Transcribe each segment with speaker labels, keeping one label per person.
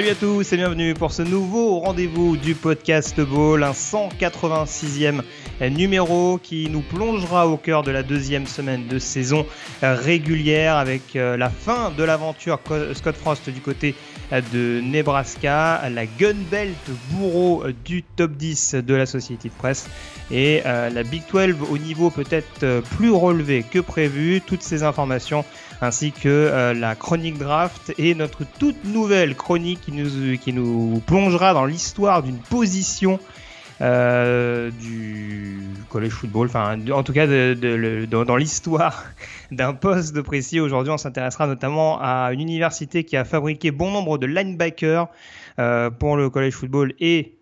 Speaker 1: Salut à tous et bienvenue pour ce nouveau rendez-vous du podcast Ball, un 186e numéro qui nous plongera au cœur de la deuxième semaine de saison régulière avec euh, la fin de l'aventure Scott Frost du côté de Nebraska, la gunbelt bourreau du top 10 de la Society Press et euh, la Big 12 au niveau peut-être euh, plus relevé que prévu. Toutes ces informations ainsi que euh, la chronique draft et notre toute nouvelle chronique qui nous, qui nous plongera dans l'histoire d'une position euh, du college football, enfin en tout cas de, de, de, dans l'histoire d'un poste de précis. Aujourd'hui, on s'intéressera notamment à une université qui a fabriqué bon nombre de linebackers euh, pour le college football et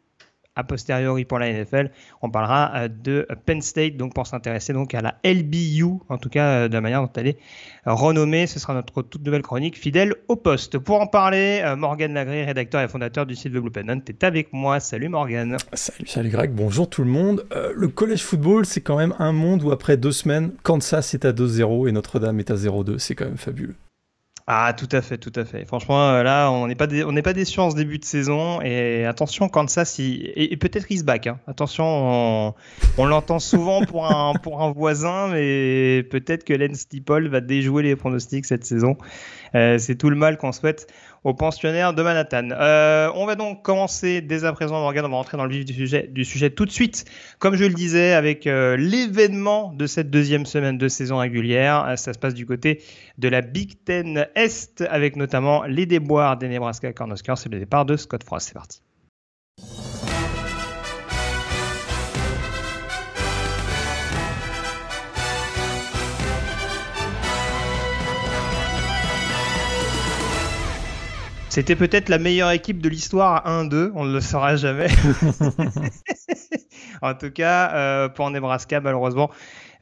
Speaker 1: a posteriori pour la NFL. On parlera euh, de Penn State, donc pour s'intéresser donc à la LBU, en tout cas euh, de la manière dont elle est renommée. Ce sera notre toute nouvelle chronique fidèle au poste. Pour en parler, euh, Morgan Lagré, rédacteur et fondateur du site The Blue Pennant, est avec moi. Salut Morgan.
Speaker 2: Salut, salut Greg. Bonjour tout le monde. Le college football, c'est quand même un monde où après deux semaines, Kansas est à 2-0 et Notre-Dame est à 0-2. C'est quand même fabuleux.
Speaker 1: Ah, tout à fait, tout à fait. Franchement, euh, là, on n'est pas, on n'est pas déçu en ce début de saison. Et attention, Kansas, il... et, peut-être il se back. Hein. Attention, on, on l'entend souvent pour un, pour un voisin, mais peut-être que Len Steeple va déjouer les pronostics cette saison. Euh, c'est tout le mal qu'on souhaite aux pensionnaires de Manhattan. Euh, on va donc commencer dès à présent, Morgan, on va rentrer dans le vif du sujet, tout de suite. Comme je le disais, avec euh, l'événement de cette deuxième semaine de saison régulière, euh, ça se passe du côté de la Big Ten Est, avec notamment les déboires des Nebraska Cornhuskers et le départ de Scott Frost. C'est parti. C'était peut-être la meilleure équipe de l'histoire à 1-2, on ne le saura jamais. en tout cas, euh, pour Nebraska, malheureusement,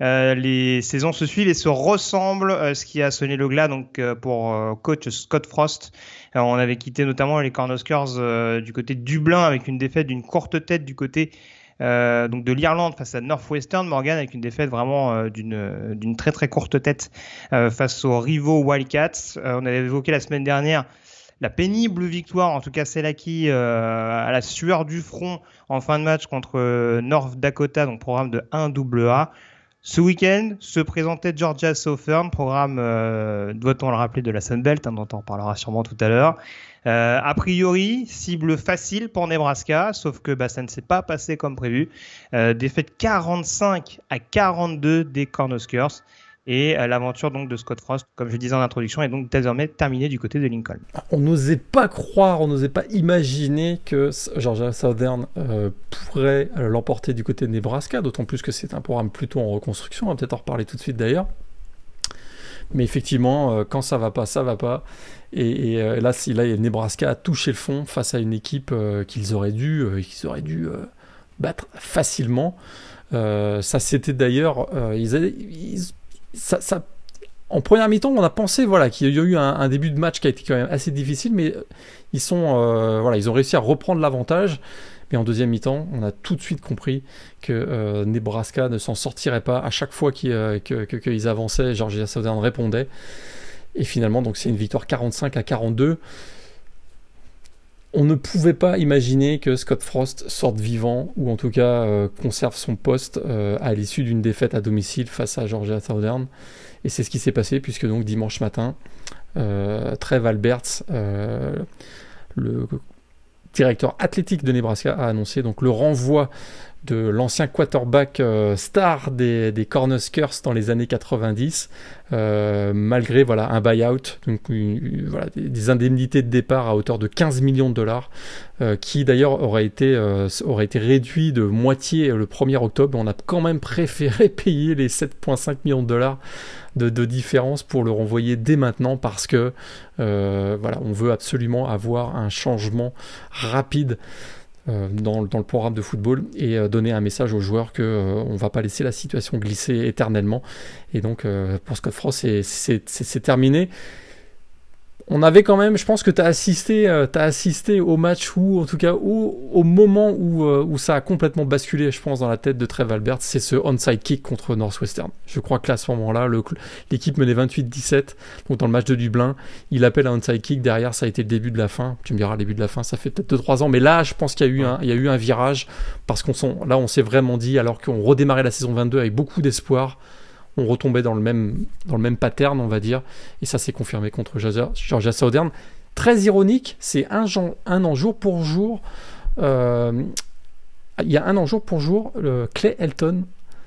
Speaker 1: euh, les saisons se suivent et se ressemblent, euh, ce qui a sonné le glas donc euh, pour coach Scott Frost. on avait quitté notamment les Cornhuskers du côté de Dublin avec une défaite d'une courte tête du côté donc de l'Irlande face à Northwestern Morgan avec une défaite vraiment d'une d'une très très courte tête face aux rivaux Wildcats. on avait évoqué la semaine dernière la pénible victoire, en tout cas celle acquise euh, à la sueur du front en fin de match contre euh, North Dakota, donc programme de 1AA. Ce week-end se présentait Georgia Southern, programme, euh, doit-on le rappeler, de la Sunbelt, hein, dont on parlera sûrement tout à l'heure. A priori, cible facile pour Nebraska, sauf que bah, ça ne s'est pas passé comme prévu. Défaite 45 à 42 des Cornhuskers. Et euh, l'aventure donc de Scott Frost, comme je disais en introduction, est donc désormais terminée du côté de Lincoln.
Speaker 2: On n'osait pas croire, on n'osait pas imaginer que Georgia Southern euh, pourrait euh, l'emporter du côté de Nebraska, d'autant plus que c'est un programme plutôt en reconstruction. On va peut-être en reparler tout de suite d'ailleurs. Mais effectivement, quand ça va pas, ça va pas. Et, et là, si, là, Nebraska a touché le fond face à une équipe qu'ils auraient dû, qu'ils auraient dû battre facilement. ça, c'était d'ailleurs, en première mi-temps, on a pensé voilà, qu'il y a eu un, début de match qui a été quand même assez difficile, mais euh, voilà, ils ont réussi à reprendre l'avantage. Mais en deuxième mi-temps, on a tout de suite compris que euh, Nebraska ne s'en sortirait pas. À chaque fois qu'ils euh, que, avançaient, Georgia Southern répondait. Et finalement, c'est une victoire 45 à 42. On ne pouvait pas imaginer que Scott Frost sorte vivant, ou en tout cas euh, conserve son poste euh, à l'issue d'une défaite à domicile face à Georgia Southern. Et c'est ce qui s'est passé, puisque donc dimanche matin, euh, Trev Alberts, le directeur athlétique de Nebraska, a annoncé donc le renvoi de l'ancien quarterback star des, des Cornhuskers dans les années 90, malgré voilà, un buyout, donc voilà, des, indemnités de départ à hauteur de 15 millions de dollars, qui d'ailleurs aurait été, aurait réduit de moitié le 1er octobre. On a quand même préféré payer les 7,5 millions de dollars de, différence pour le renvoyer dès maintenant parce que euh, voilà, on veut absolument avoir un changement rapide euh, dans, le programme de football et euh, donner un message aux joueurs que on va pas laisser la situation glisser éternellement. Et donc pour Scott Frost, c'est terminé on avait quand même, je pense que tu as assisté, euh, as assisté au match où, en tout cas, au moment où, euh, où ça a complètement basculé, je pense, dans la tête de Trev Albert, c'est ce onside kick contre Northwestern. Je crois que là, à ce moment-là, l'équipe menait 28-17, donc dans le match de Dublin, il appelle un onside kick, derrière, ça a été le début de la fin. Tu me diras, le début de la fin, ça fait peut-être 2-3 ans, mais là, je pense qu'il y, a eu un, il y a eu un virage, parce qu'on là, on s'est vraiment dit, alors qu'on redémarrait la saison 22 avec beaucoup d'espoir, on retombait dans le même, dans pattern, on va dire. Et ça s'est confirmé contre Georgia Southern. Très ironique, c'est un, un, an jour pour jour. Euh, il y a un an jour pour jour, Clay Elton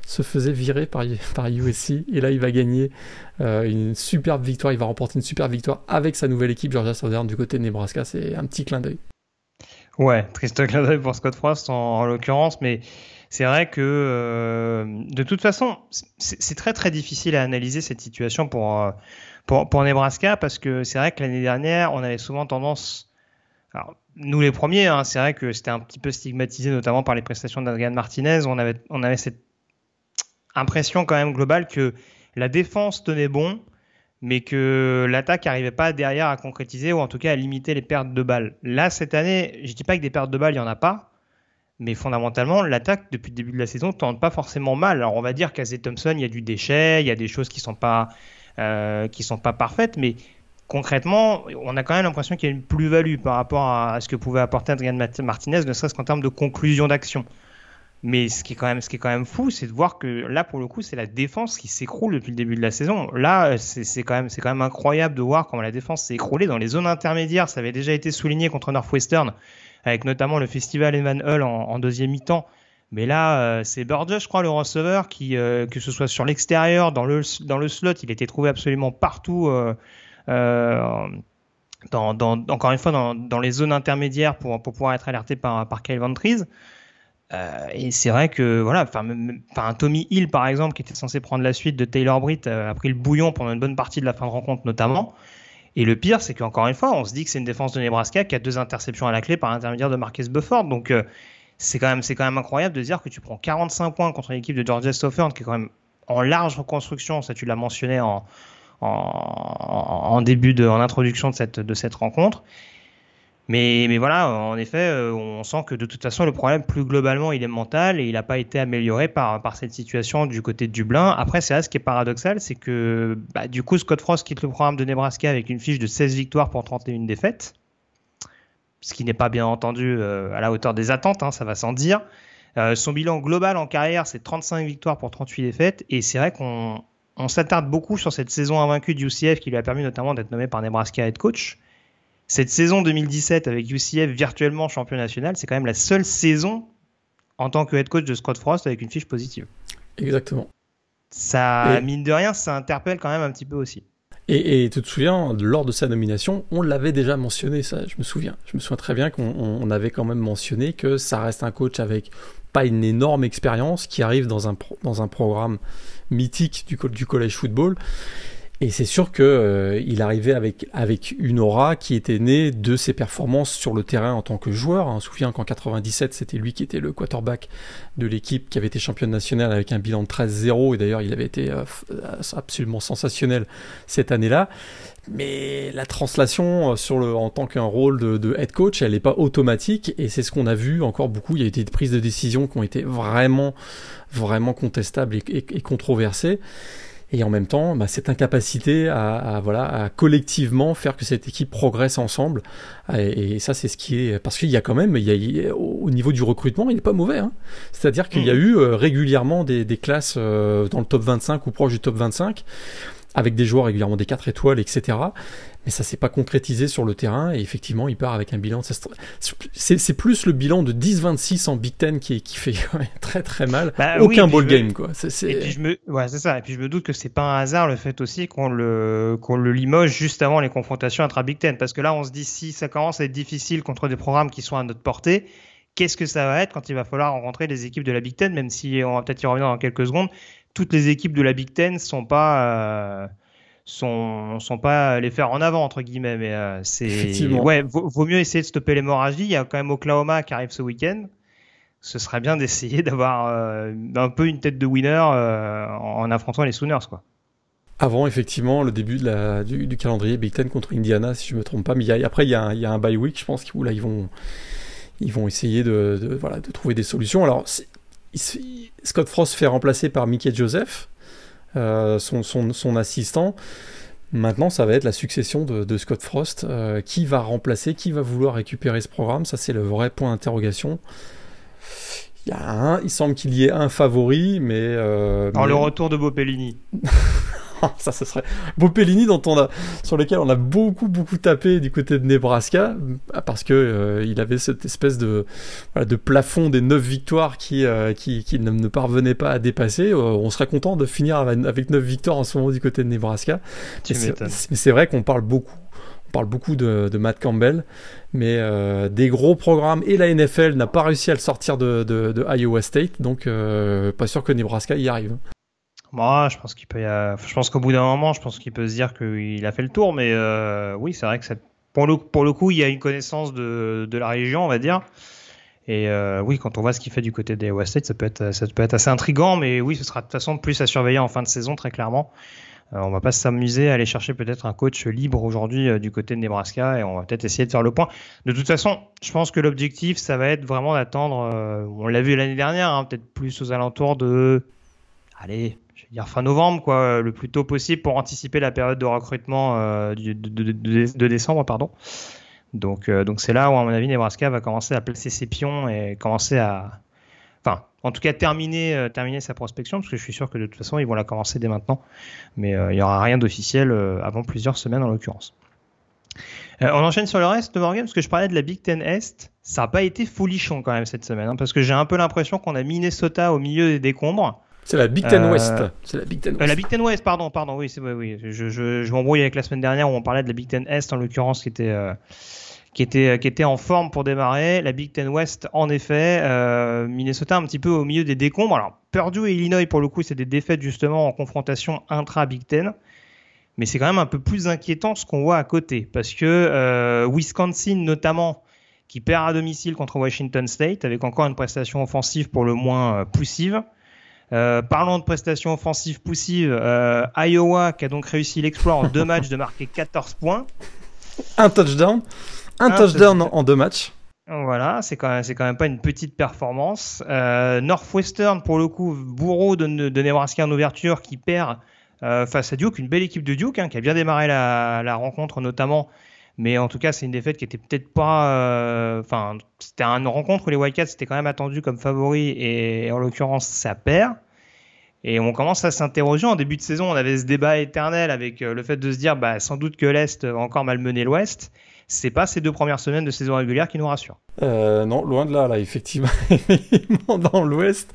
Speaker 2: se faisait virer par, par USC et là il va gagner euh, une superbe victoire, il va remporter une superbe victoire avec sa nouvelle équipe Georgia Southern du côté de Nebraska, c'est un petit clin d'œil.
Speaker 1: Ouais, triste clin d'œil pour Scott Frost en l'occurrence, mais c'est vrai que euh, de toute façon, c'est très très difficile à analyser cette situation pour, euh, pour, pour Nebraska parce que c'est vrai que l'année dernière, on avait souvent tendance, alors, nous les premiers, hein, c'est vrai que c'était un petit peu stigmatisé notamment par les prestations d'Adrian Martinez. On avait, on avait cette impression quand même globale que la défense tenait bon, mais que l'attaque n'arrivait pas derrière à concrétiser ou en tout cas à limiter les pertes de balles. Là, cette année, je dis pas que des pertes de balles, il y en a pas, mais fondamentalement, l'attaque, depuis le début de la saison, ne tente pas forcément mal. Alors, on va dire qu'à Thompson, il y a du déchet, il y a des choses qui ne sont, pas, euh, sont pas parfaites, mais concrètement, on a quand même l'impression qu'il y a une plus-value par rapport à, ce que pouvait apporter Adrian Martinez, ne serait-ce qu'en termes de conclusion d'action. Mais ce qui est quand même, fou, c'est de voir que là, pour le coup, c'est la défense qui s'écroule depuis le début de la saison. Là, c'est quand quand même incroyable de voir comment la défense s'est écroulée dans les zones intermédiaires. Ça avait déjà été souligné contre Northwestern avec notamment le festival Evan Hull en, deuxième mi-temps. Mais là, euh, c'est Burgess, je crois, le receveur, qui, euh, que ce soit sur l'extérieur, dans le, dans le slot, il était trouvé absolument partout. Euh, encore une fois, dans, dans, les zones intermédiaires pour, pour pouvoir être alerté par, par Kyle Ventries. et c'est vrai que, voilà, enfin, Tommy Hill, par exemple, qui était censé prendre la suite de Taylor Britt, a pris le bouillon pendant une bonne partie de la fin de rencontre, notamment. Et le pire, c'est qu'encore une fois, on se dit que c'est une défense de Nebraska qui a deux interceptions à la clé par l'intermédiaire de Marcus Bufford. Donc, euh, c'est quand, même, quand même incroyable de dire que tu prends 45 points contre une équipe de Georgia Southern qui est quand même en large reconstruction. Ça, tu l'as mentionné en, en, début de, en introduction de cette, de cette rencontre. Mais, voilà, en effet, euh, on sent que de toute façon, le problème, plus globalement, il est mental et il n'a pas été amélioré par, cette situation du côté de Dublin. Après, c'est là ce qui est paradoxal, c'est que bah, du coup, Scott Frost quitte le programme de Nebraska avec une fiche de 16 victoires pour 31 défaites, ce qui n'est pas bien entendu euh, à la hauteur des attentes, hein, ça va sans dire. Euh, son bilan global en carrière, c'est 35 victoires pour 38 défaites, et c'est vrai qu'on on s'attarde beaucoup sur cette saison invaincue du UCF qui lui a permis notamment d'être nommé par Nebraska head coach cette saison 2017 avec UCF virtuellement champion national, c'est quand même la seule saison en tant que head coach de Scott Frost avec une fiche positive.
Speaker 2: Exactement.
Speaker 1: Ça, mine de rien, ça interpelle quand même un petit peu aussi.
Speaker 2: Et, tu te souviens, lors de sa nomination, on l'avait déjà mentionné, ça, je me souviens. Je me souviens très bien qu'on avait quand même mentionné que ça reste un coach avec pas une énorme expérience qui arrive dans un, dans un programme mythique du, du collège football et c'est sûr qu'il euh, arrivait avec, avec une aura qui était née de ses performances sur le terrain en tant que joueur. On se souvient qu'en 97, c'était lui qui était le quarterback de l'équipe qui avait été championne nationale avec un bilan de 13-0. Et d'ailleurs, il avait été euh, absolument sensationnel cette année-là. Mais la translation euh, sur le, en tant qu'un rôle de, de, head coach, elle n'est pas automatique. Et c'est ce qu'on a vu encore beaucoup. Il y a eu des prises de décision qui ont été vraiment, vraiment contestables et, et controversées et en même temps bah, cette incapacité à, voilà à collectivement faire que cette équipe progresse ensemble et, ça c'est ce qui est parce qu'il y a quand même il y a, au niveau du recrutement il n'est pas mauvais hein. c'est-à-dire qu'il y a mm. eu euh, régulièrement des, des classes euh, dans le top 25 ou proche du top 25 avec des joueurs régulièrement des 4 étoiles, etc. Mais ça s'est pas concrétisé sur le terrain et effectivement, il part avec un bilan. C'est plus le bilan de 10-26 en Big Ten qui, qui fait très très mal. Bah Aucun ball game, quoi.
Speaker 1: Et puis je me, ouais, c'est ça. Et puis je me doute que c'est pas un hasard le fait aussi qu'on le, qu'on le limoge juste avant les confrontations intra Big Ten. Parce que là, on se dit si ça commence à être difficile contre des programmes qui sont à notre portée, qu'est-ce que ça va être quand il va falloir rencontrer les équipes de la Big Ten, même si on va peut-être y revenir dans quelques secondes. Toutes les équipes de la Big Ten sont pas, euh, sont, sont pas les faire en avant entre guillemets, mais euh, c'est ouais, vaut, mieux essayer de stopper l'hémorragie. Il y a quand même Oklahoma qui arrive ce week-end. Ce serait bien d'essayer d'avoir euh, un peu une tête de winner en, affrontant les Sooners, quoi.
Speaker 2: Avant, effectivement, le début de la, du, calendrier Big Ten contre Indiana, si je me trompe pas. Mais après, il y, a un, il y a un bye week, je pense, où là, ils vont, ils vont essayer de, voilà, de trouver des solutions. Alors, Scott Frost fait remplacer par Mickey Joseph, euh, son, son, son, assistant. Maintenant, ça va être la succession de, de Scott Frost. Euh, qui va remplacer Qui va vouloir récupérer ce programme Ça, c'est le vrai point d'interrogation. Il, y a un, il semble qu'il y ait un favori, mais... Euh,
Speaker 1: le retour de Bopellini.
Speaker 2: ça, ce serait Bopellini dont on a, sur lequel on a beaucoup beaucoup tapé du côté de Nebraska parce que euh, il avait cette espèce de, de plafond des 9 victoires qui, euh, qui, qui ne, parvenait pas à dépasser. Euh, on serait content de finir avec 9 victoires en ce moment du côté de Nebraska. Mais c'est vrai qu'on parle beaucoup. On parle beaucoup de, Matt Campbell, mais des gros programmes et la NFL n'a pas réussi à le sortir de, de Iowa State, donc pas sûr que Nebraska y arrive.
Speaker 1: Moi, je pense qu'il peut. Je pense qu'au bout d'un moment, je pense qu'il peut se dire qu'il a fait le tour, mais euh, oui, c'est vrai que pour le coup, il y a une connaissance de, de la région, on va dire. Et euh, oui, quand on voit ce qu'il fait du côté des West State, ça peut être ça peut être assez intrigant, mais oui, ce sera de toute façon plus à surveiller en fin de saison, très clairement. Euh, on va pas s'amuser à aller chercher peut-être un coach libre aujourd'hui du côté de Nebraska et on va peut-être essayer de faire le point. De toute façon, je pense que l'objectif, ça va être vraiment d'attendre. on l'a vu l'année dernière, hein, peut-être plus aux alentours de, allez, dire fin novembre, quoi, le plus tôt possible pour anticiper la période de recrutement euh, de, décembre, pardon. Donc, euh, donc c'est là où, à mon avis, Nebraska va commencer à placer ses pions et commencer à, enfin, en tout cas terminer, euh, terminer sa prospection, parce que je suis sûr que de toute façon, ils vont la commencer dès maintenant. Mais il n'y aura rien d'officiel avant plusieurs semaines en l'occurrence. on enchaîne sur le reste de Morgan, parce que je parlais de la Big Ten Est. Ça n'a pas été folichon quand même cette semaine, hein, parce que j'ai un peu l'impression qu'on a Minnesota au milieu des décombres.
Speaker 2: C'est la Big Ten West. Euh, c'est la Big Ten
Speaker 1: West. la Big Ten West, pardon, pardon. Oui, c'est oui. Je, je, je m'embrouille avec la semaine dernière où on parlait de la Big Ten Est en l'occurrence qui était euh, qui était qui était en forme pour démarrer. La Big Ten West, en effet, euh, Minnesota un petit peu au milieu des décombres. Alors Purdue et Illinois pour le coup, c'est des défaites justement en confrontation intra Big Ten. Mais c'est quand même un peu plus inquiétant ce qu'on voit à côté parce que Wisconsin notamment qui perd à domicile contre Washington State avec encore une prestation offensive pour le moins poussive. Euh, parlons de prestations offensives poussives, euh, Iowa qui a donc réussi l'exploit en deux matchs de marquer 14 points.
Speaker 2: Un touchdown. Un, touchdown, en deux matchs.
Speaker 1: Voilà, c'est quand, même, quand même pas une petite performance. Euh, Northwestern, pour le coup, bourreau de, de Nebraska en ouverture, qui perd face à Duke, une belle équipe de Duke, hein, qui a bien démarré la, la rencontre notamment mais en tout cas, c'est une défaite qui était peut-être pas. Euh, enfin, c'était une rencontre où les Wildcats étaient quand même attendus comme favoris et en l'occurrence, ça perd. Et on commence à s'interroger. En début de saison, on avait ce débat éternel avec euh, le fait de se dire, bah, sans doute que l'Est va encore malmener l'Ouest. C'est pas ces deux premières semaines de saison régulière qui nous rassurent.
Speaker 2: Euh, non, loin de là, là, effectivement. dans l'Ouest,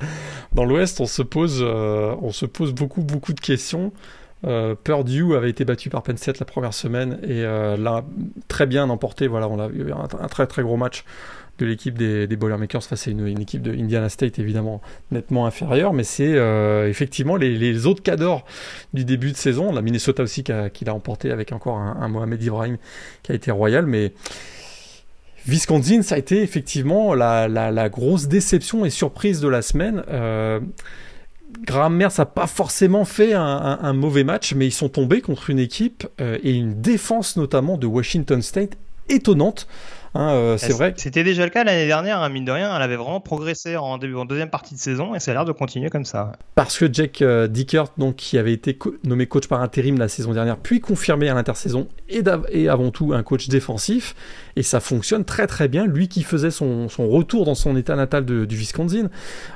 Speaker 2: dans l'Ouest, on se pose, on se pose beaucoup, beaucoup de questions. Euh, Purdue avait été battu par Penn State la première semaine et euh, l'a très bien emporté. Voilà, on a eu un, très très gros match de l'équipe des, des Boilermakers face à une, équipe de Indiana State évidemment nettement inférieure, mais c'est euh, effectivement les, autres cadors du début de saison. La Minnesota aussi qui, l'a emporté avec encore un, Mohamed Ibrahim qui a été royal, mais Wisconsin, ça a été effectivement la, la, grosse déception et surprise de la semaine. Graham Mertz n'a pas forcément fait un, mauvais match, mais ils sont tombés contre une équipe euh, et une défense notamment de Washington State étonnante. Hein, euh, c'est vrai.
Speaker 1: C'était déjà le cas l'année dernière, hein, mine de rien, elle avait vraiment progressé en, début, en deuxième partie de saison et ça a l'air de continuer comme ça.
Speaker 2: Parce que Jack euh, Dickert, donc, qui avait été nommé coach par intérim la saison dernière, puis confirmé à l'intersaison, et, et, avant tout un coach défensif, et ça fonctionne très très bien. Lui qui faisait son, retour dans son état natal de, du Wisconsin,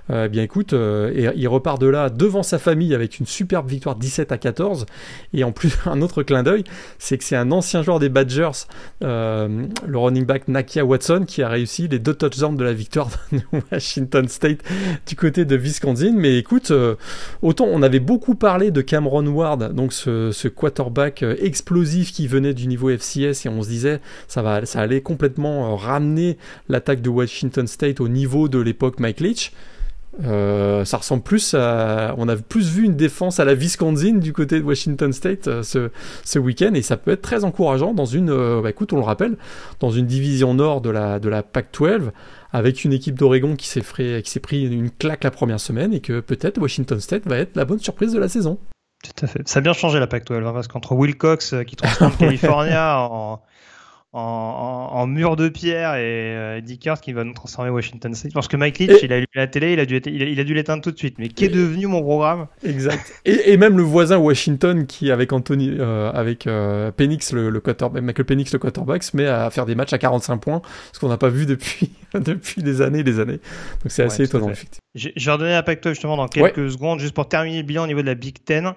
Speaker 2: euh, bien écoute, et il repart de là devant sa famille avec une superbe victoire 17 à 14, et en plus un autre clin d'œil, c'est que c'est un ancien joueur des Badgers, le running back Nakia Watson qui a réussi les deux touchdowns de la victoire de Washington State du côté de Wisconsin. Mais écoute, euh, autant on avait beaucoup parlé de Cameron Ward, donc ce, quarterback euh, explosif qui venait du niveau FCS et on se disait ça va, ça complètement euh, ramener l'attaque de Washington State au niveau de l'époque Mike Leach. Euh, ça ressemble plus à. On a plus vu une défense à la Wisconsin du côté de Washington State euh, ce, ce week-end et ça peut être très encourageant dans une. Euh, bah, écoute, on le rappelle, dans une division nord de la, de la PAC-12 avec une équipe d'Oregon qui s'est pris une claque la première semaine et que peut-être Washington State va être la bonne surprise de la saison.
Speaker 1: Tout à fait. Ça a bien changé la PAC-12 hein, parce qu'entre Wilcox qui transforme California en en, mur de pierre et euh, Dickers qui va nous transformer Washington State. Parce que Mike Leach, il a lu la télé, il a dû, il a, dû l'éteindre tout de suite. Mais qu'est devenu mon programme?
Speaker 2: Exact. et, même le voisin Washington qui, avec Anthony, euh, avec euh, Penix, le, le quarterback, Michael Penix, le quarterback, se met à faire des matchs à 45 points, ce qu'on n'a pas vu depuis, depuis des années et des années. Donc c'est assez étonnant, effectivement.
Speaker 1: Je vais redonner la PAC justement dans quelques secondes, juste pour terminer le bilan au niveau de la Big Ten.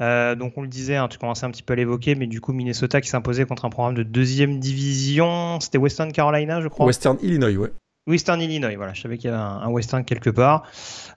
Speaker 1: Euh, donc on le disait, hein, tu commençais un petit peu à l'évoquer, mais du coup Minnesota qui s'imposait contre un programme de deuxième division, c'était Western Carolina, je crois.
Speaker 2: Western Illinois, ouais.
Speaker 1: Western Illinois, voilà, je savais qu'il y avait un, Western quelque part.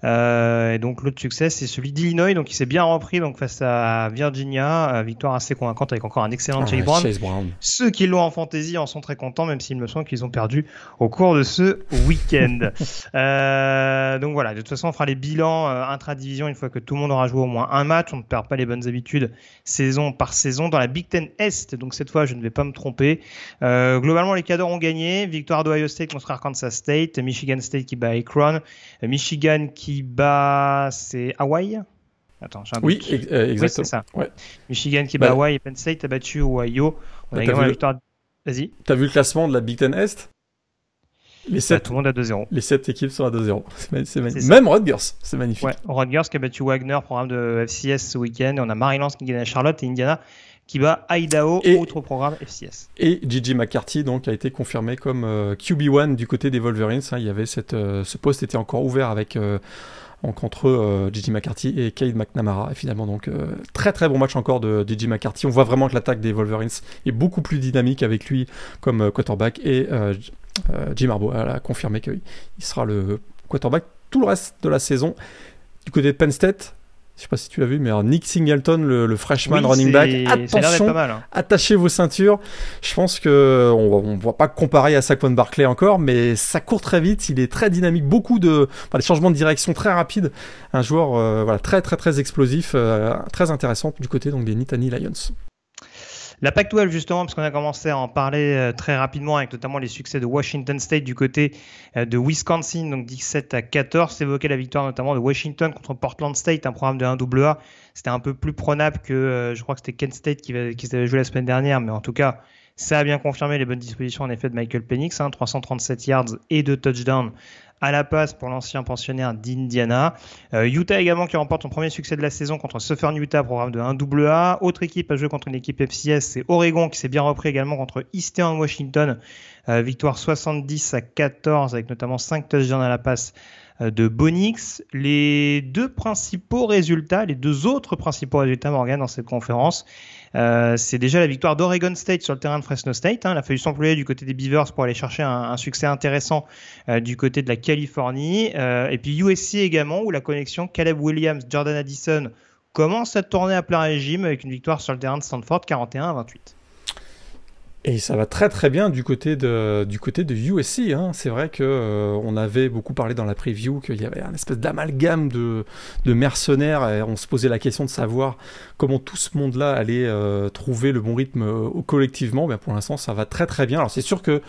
Speaker 1: Euh, et donc l'autre succès, c'est celui d'Illinois, donc il s'est bien repris donc face à Virginia, euh, victoire assez convaincante avec encore un excellent ah, Chase, Brown. Ceux qui l'ont en fantasy en sont très contents, même s'il me semble qu'ils ont perdu au cours de ce week-end. euh, donc voilà, de toute façon, on fera les bilans euh, intra-division une fois que tout le monde aura joué au moins un match. On ne perd pas les bonnes habitudes saison par saison dans la Big Ten Est. Donc cette fois, je ne vais pas me tromper. Globalement, les cadres ont gagné. Victoire d'Ohio State contre Arkansas State, Michigan State qui bat Akron, Michigan qui bat c'est Hawaii.
Speaker 2: Attends, j'ai un Oui, euh, exactement. c'est
Speaker 1: ça. Michigan qui bat bah, Hawaii et Penn State a battu Ohio. On a également la victoire. Vas-y.
Speaker 2: T'as vu le classement de la Big Ten Est?
Speaker 1: Les 7, bah, tout le monde à 2-0.
Speaker 2: Les 7 équipes sont à 2-0. C'est magnifique. Même Rutgers, c'est magnifique. Ouais,
Speaker 1: Rutgers qui a battu Wagner, programme de FCS ce week-end. On a Maryland qui gagne à Charlotte et Indiana qui bat Idaho, autre programme FCS.
Speaker 2: Et Gigi McCarthy donc a été confirmé comme euh, QB1 du côté des Wolverines. Hein. il y avait cette, euh, ce poste était encore ouvert avec euh, entre Gigi McCarthy et Cade McNamara. Et finalement donc très très bon match encore de Gigi McCarthy. On voit vraiment que l'attaque des Wolverines est beaucoup plus dynamique avec lui comme quarterback et Jim Harbaugh a confirmé qu'il sera le quarterback tout le reste de la saison. Du côté de Penn State, je sais pas si tu l'as vu, mais Nick Singleton, le, freshman running back, attention, hein. attachez vos ceintures. Je pense que on, ne va pas comparer à Saquon Barclay encore, mais ça court très vite, il est très dynamique, beaucoup de des changements de direction très rapides. Un joueur euh, voilà très très très explosif, euh, très intéressant du côté donc des Nittany Lions.
Speaker 1: La Pac-12 justement, parce qu'on a commencé à en parler euh, très rapidement avec notamment les succès de Washington State du côté euh, de Wisconsin, donc 17 à 14, évoquait la victoire notamment de Washington contre Portland State, un programme de 1AA. C'était un peu plus prenable que, euh, je crois que c'était Kent State qui, qui joué la semaine dernière, mais en tout cas, ça a bien confirmé les bonnes dispositions en effet de Michael Penix, hein, 337 yards et 2 touchdowns à la passe pour l'ancien pensionnaire d'Indiana. Euh, Utah également qui remporte son premier succès de la saison contre Southern Utah, programme de 1AA. Autre équipe à jouer contre une équipe FCS, c'est Oregon qui s'est bien repris également contre Eastern Washington. Euh, victoire 70 à 14 avec notamment 5 touchdowns à la passe euh, de Bonix. Les deux principaux résultats, les deux autres principaux résultats, Morgan, dans cette conférence, c'est déjà la victoire d'Oregon State sur le terrain de Fresno State. Hein. Il a fallu s'employer du côté des Beavers pour aller chercher un, succès intéressant euh, du côté de la Californie. et puis USC également, où la connexion Caleb Williams, Jordan Addison commence à tourner à plein régime avec une victoire sur le terrain de Stanford 41 à 28.
Speaker 2: Et ça va très très bien du côté de, du côté de USC. Hein. C'est vrai que euh, on avait beaucoup parlé dans la preview qu'il y avait un espèce d'amalgame de, de, mercenaires et on se posait la question de savoir comment tout ce monde-là allait euh, trouver le bon rythme euh, collectivement. Ben, pour l'instant, ça va très très bien. Alors c'est sûr que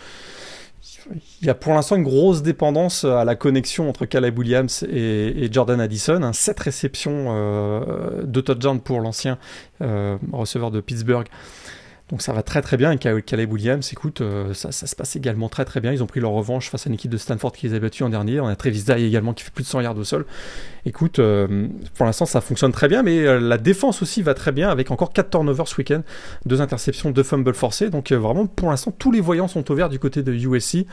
Speaker 2: il y a pour l'instant une grosse dépendance à la connexion entre Caleb Williams et, Jordan Addison. Hein. Sept réceptions de touchdown pour l'ancien receveur de Pittsburgh Donc ça va très très bien. Et Caleb Williams, écoute, euh, ça, ça, se passe également très très bien. Ils ont pris leur revanche face à une équipe de Stanford qui les a battus en dernier. On a Travis Dye également qui fait plus de 100 yards au sol. Écoute, euh, pour l'instant ça fonctionne très bien, mais euh, la défense aussi va très bien avec encore 4 turnovers ce week-end, 2 interceptions, 2 fumbles forcés. Donc vraiment pour l'instant tous les voyants sont au vert du côté de USC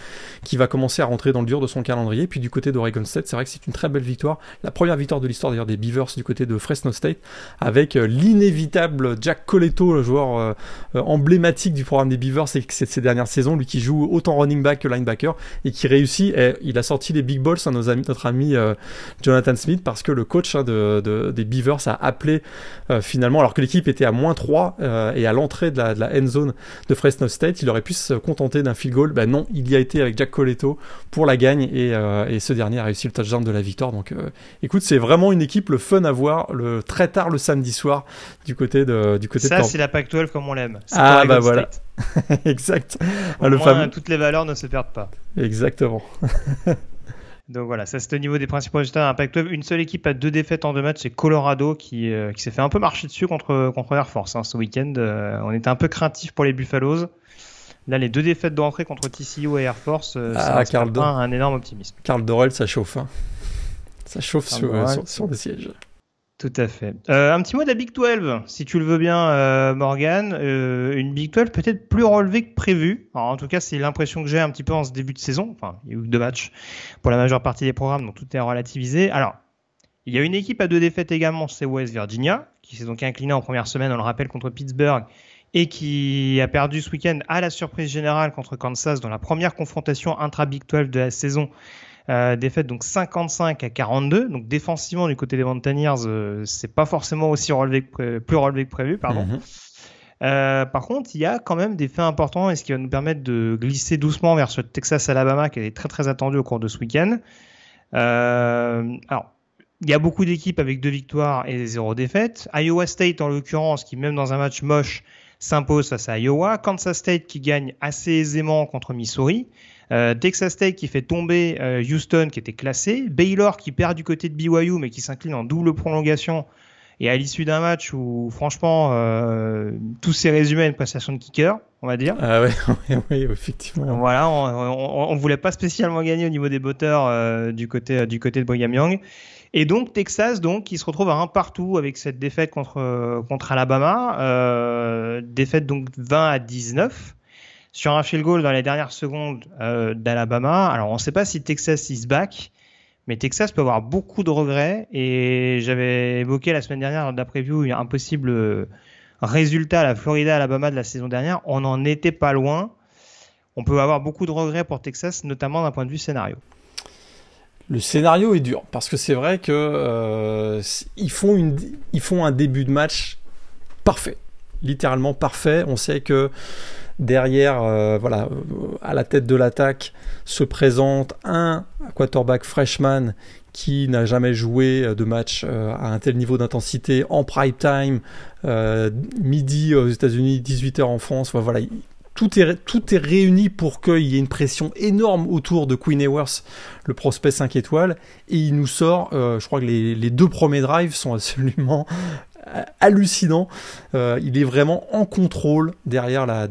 Speaker 2: qui va commencer à rentrer dans le dur de son calendrier. Puis du côté d'Oregon State, c'est vrai que c'est une très belle victoire. La première victoire de l'histoire d'ailleurs des Beavers du côté de Fresno State avec l'inévitable Jack Coletto, le joueur emblématique du programme des Beavers ces, ces dernières saisons, lui qui joue autant running back que linebacker et qui réussit. Et il a sorti les big balls à nos amis, notre ami euh, Jonathan Smith parce que le coach hein, de, des Beavers a appelé euh, finalement, alors que l'équipe était à moins 3 euh, et à l'entrée de la, de la, end zone de Fresno State, il aurait pu se contenter d'un field goal. Ben non, il y a été avec Jack Coletto pour la gagne et, et ce dernier a réussi le touchdown de la victoire. Donc écoute, c'est vraiment une équipe le fun à voir le, très tard le samedi soir du côté de du côté
Speaker 1: Ça, c'est la Pac-12 comme on l'aime.
Speaker 2: Ah bah voilà. exact.
Speaker 1: Au le moins, toutes les valeurs ne se perdent pas.
Speaker 2: Exactement.
Speaker 1: Donc voilà, ça c'est au niveau des principaux résultats d'un Club. Une seule équipe a deux défaites en deux matchs, c'est Colorado qui, euh, qui s'est fait un peu marcher dessus contre, contre Air Force hein, ce week-end. Euh, on était un peu craintif pour les Buffaloes. Là, les deux défaites d'entrée contre TCU et Air Force, euh, ah, ça un énorme optimisme.
Speaker 2: Carl Dorel, ça chauffe. Hein. Ça chauffe sur, sur, sur, le siège.
Speaker 1: Tout à fait. Euh, un petit mot de la Big 12, si tu le veux bien, euh, Morgan. Euh, une Big 12 peut-être plus relevée que prévu. En tout cas, c'est l'impression que j'ai un petit peu en ce début de saison. Enfin, il y a eu deux matchs pour la majeure partie des programmes, donc tout est relativisé. Alors, il y a une équipe à deux défaites également, c'est West Virginia, qui s'est donc inclinée en première semaine, on le rappelle, contre Pittsburgh, et qui a perdu ce week-end à la surprise générale contre Kansas dans la première confrontation intra-Big 12 de la saison euh, défaite donc 55 à 42. Donc défensivement du côté des Mountaineers, euh, c'est pas forcément aussi relevé que plus relevé que prévu, pardon. Mhm. Euh, par contre, il y a quand même des faits importants et ce qui va nous permettre de glisser doucement vers ce Texas-Alabama qui est très très attendu au cours de ce week-end. alors, il y a beaucoup d'équipes avec deux victoires et zéro défaite. Iowa State, en l'occurrence, qui même dans un match moche s'impose face à Iowa. Kansas State qui gagne assez aisément contre Missouri. Euh, Texas State qui fait tomber euh, Houston qui était classé, Baylor qui perd du côté de BYU mais qui s'incline en double prolongation et à l'issue d'un match où franchement euh, tout s'est résumé à une prestation de kicker, on va dire.
Speaker 2: Ah ouais, oui, effectivement.
Speaker 1: Voilà, on, on, voulait pas spécialement gagner au niveau des botteurs du côté du côté de Brigham Young. Et donc Texas, donc, qui se retrouve à un partout avec cette défaite contre contre Alabama, défaite donc 20 à 19 sur un field goal dans les dernières secondes euh, d'Alabama. Alors on ne sait pas si Texas is back, mais Texas peut avoir beaucoup de regrets. Et j'avais évoqué la semaine dernière dans la preview un possible euh, résultat à la Florida-Alabama de la saison dernière. On n'en était pas loin. On peut avoir beaucoup de regrets pour Texas, notamment d'un point de vue scénario.
Speaker 2: Le scénario est dur parce que c'est vrai que euh, ils, font une, ils font un début de match parfait, littéralement parfait. On sait que Derrière, euh, voilà, à la tête de l'attaque se présente un quarterback freshman qui n'a jamais joué de match euh, à un tel niveau d'intensité en prime time, euh, midi aux États-Unis, 18h en France. Voilà, tout est, réuni pour qu'il y ait une pression énorme autour de Queen Ewers, le prospect 5 étoiles, et il nous sort, je crois que les, deux premiers drives sont absolument hallucinant. Euh, il est vraiment en contrôle derrière la,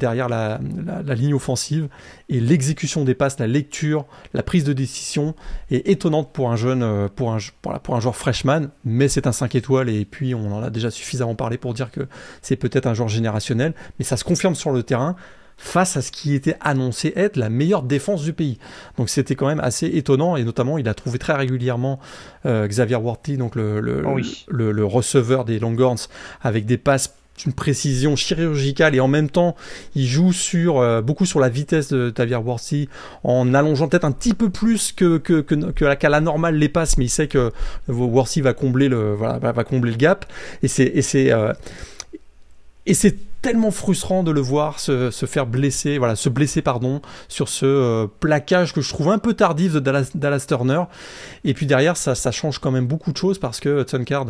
Speaker 2: ligne offensive et l'exécution des passes, la lecture, la prise de décision est étonnante pour un jeune, euh, pour un, pour un joueur freshman, mais c'est un 5 étoiles et puis on en a déjà suffisamment parlé pour dire que c'est peut-être un joueur générationnel, mais ça se confirme sur le terrain face à ce qui était annoncé être la meilleure défense du pays. Donc c'était quand même assez étonnant et notamment il a trouvé très régulièrement euh, Xavier Worthy, donc le,
Speaker 1: oh
Speaker 2: le, le, receveur des Longhorns, avec des passes d'une précision chirurgicale et en même temps il joue sur euh, beaucoup sur la vitesse de Xavier Worthy en allongeant peut-être un petit peu plus que que, que, la, qu'à la normale les passes mais il sait que Worthy va combler le voilà va, combler le gap et c'est et c'est euh, et c'est tellement frustrant de le voir se, faire blesser, voilà, se blesser pardon, sur ce euh, plaquage que je trouve un peu tardif de Dallas, Turner. Et puis derrière, ça, ça, change quand même beaucoup de choses parce que Hudson Card,